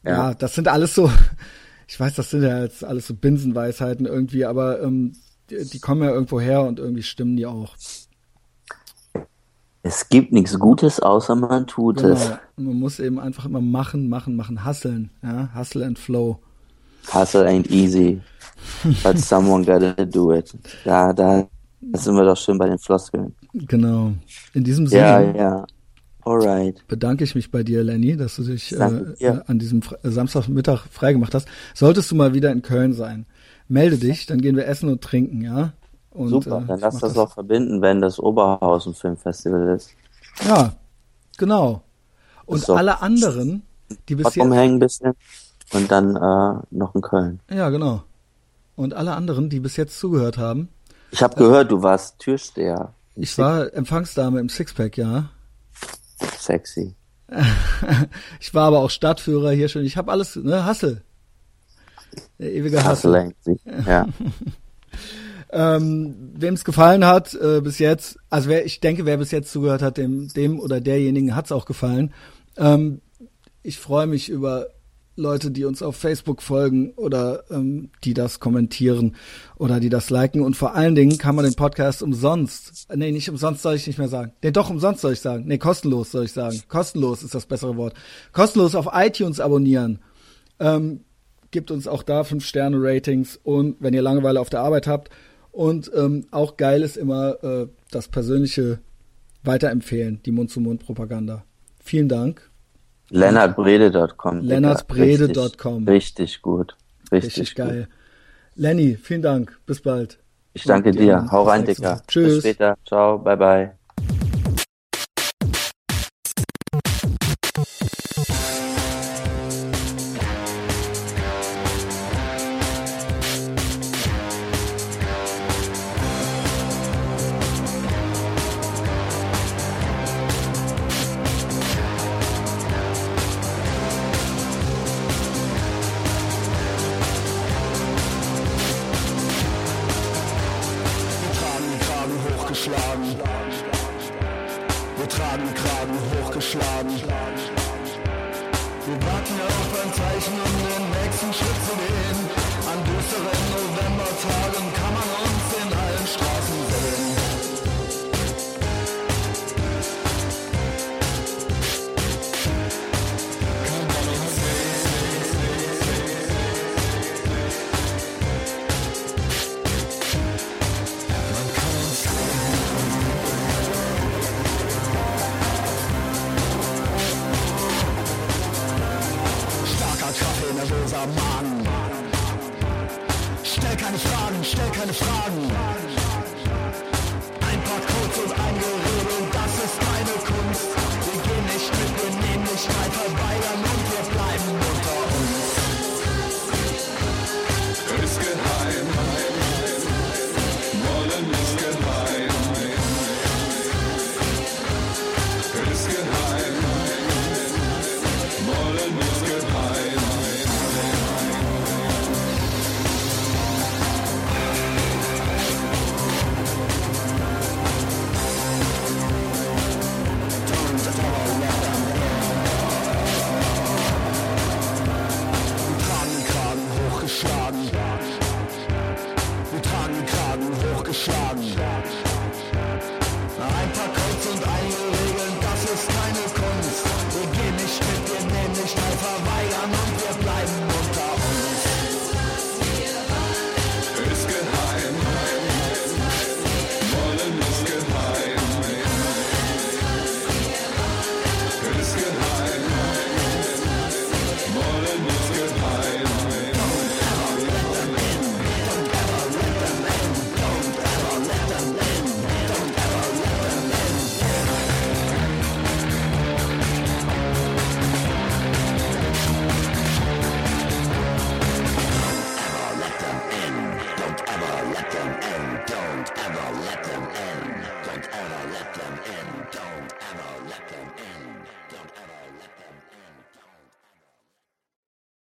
Ja. Ja. das sind alles so, ich weiß, das sind ja jetzt alles so Binsenweisheiten irgendwie, aber ähm, die, die kommen ja irgendwo her und irgendwie stimmen die auch. Es gibt nichts Gutes, außer man tut es. Genau. Und Man muss eben einfach immer machen, machen, machen, hustlen. Ja, hustle and flow. Hustle ain't easy, but someone gotta do it. Da, da, da sind wir doch schön bei den Floskeln. Genau. In diesem Sinne Ja, ja. Alright. bedanke ich mich bei dir, Lenny, dass du dich äh, Danke äh, an diesem Fre äh, Samstagmittag freigemacht hast. Solltest du mal wieder in Köln sein, melde dich, dann gehen wir essen und trinken, ja? Und, Super, äh, dann lass mach das auch verbinden, wenn das Oberhausen Filmfestival ist. Ja, genau. Und doch- alle anderen, die bis Bottom jetzt, hängen ein bisschen und dann äh, noch in Köln. ja genau. Und alle anderen, die bis jetzt zugehört haben, Ich habe gehört, du warst Türsteher. ich war Empfangsdame im Sixpack, ja. Sexy. Ich war aber auch Stadtführer hier schon. Ich habe alles, ne, Hassel. Der ewige Hassel. easy. Ja. Ähm, Wem es gefallen hat äh, bis jetzt, also wer, ich denke, wer bis jetzt zugehört hat, dem, dem oder derjenigen hat es auch gefallen. Ähm, ich freue mich über Leute, die uns auf Facebook folgen oder ähm, die das kommentieren oder die das liken. Und vor allen Dingen kann man den Podcast umsonst, nee, nicht umsonst soll ich nicht mehr sagen. Nee, doch umsonst soll ich sagen. Nee, kostenlos soll ich sagen. Kostenlos ist das bessere Wort. Kostenlos auf iTunes abonnieren. Ähm, gibt uns auch da 5-Sterne-Ratings und wenn ihr Langeweile auf der Arbeit habt. Und ähm, auch geil ist immer äh, das persönliche Weiterempfehlen, die Mund-zu-Mund-Propaganda. Vielen Dank. Lennartbrede.com. Lennartbrede.com. Richtig, richtig gut. Richtig, Richtig gut. geil. Lenny, vielen Dank. Bis bald. Ich danke dir. ähm, Hau rein, Dicker. Tschüss. Bis später. Ciao. Bye, bye.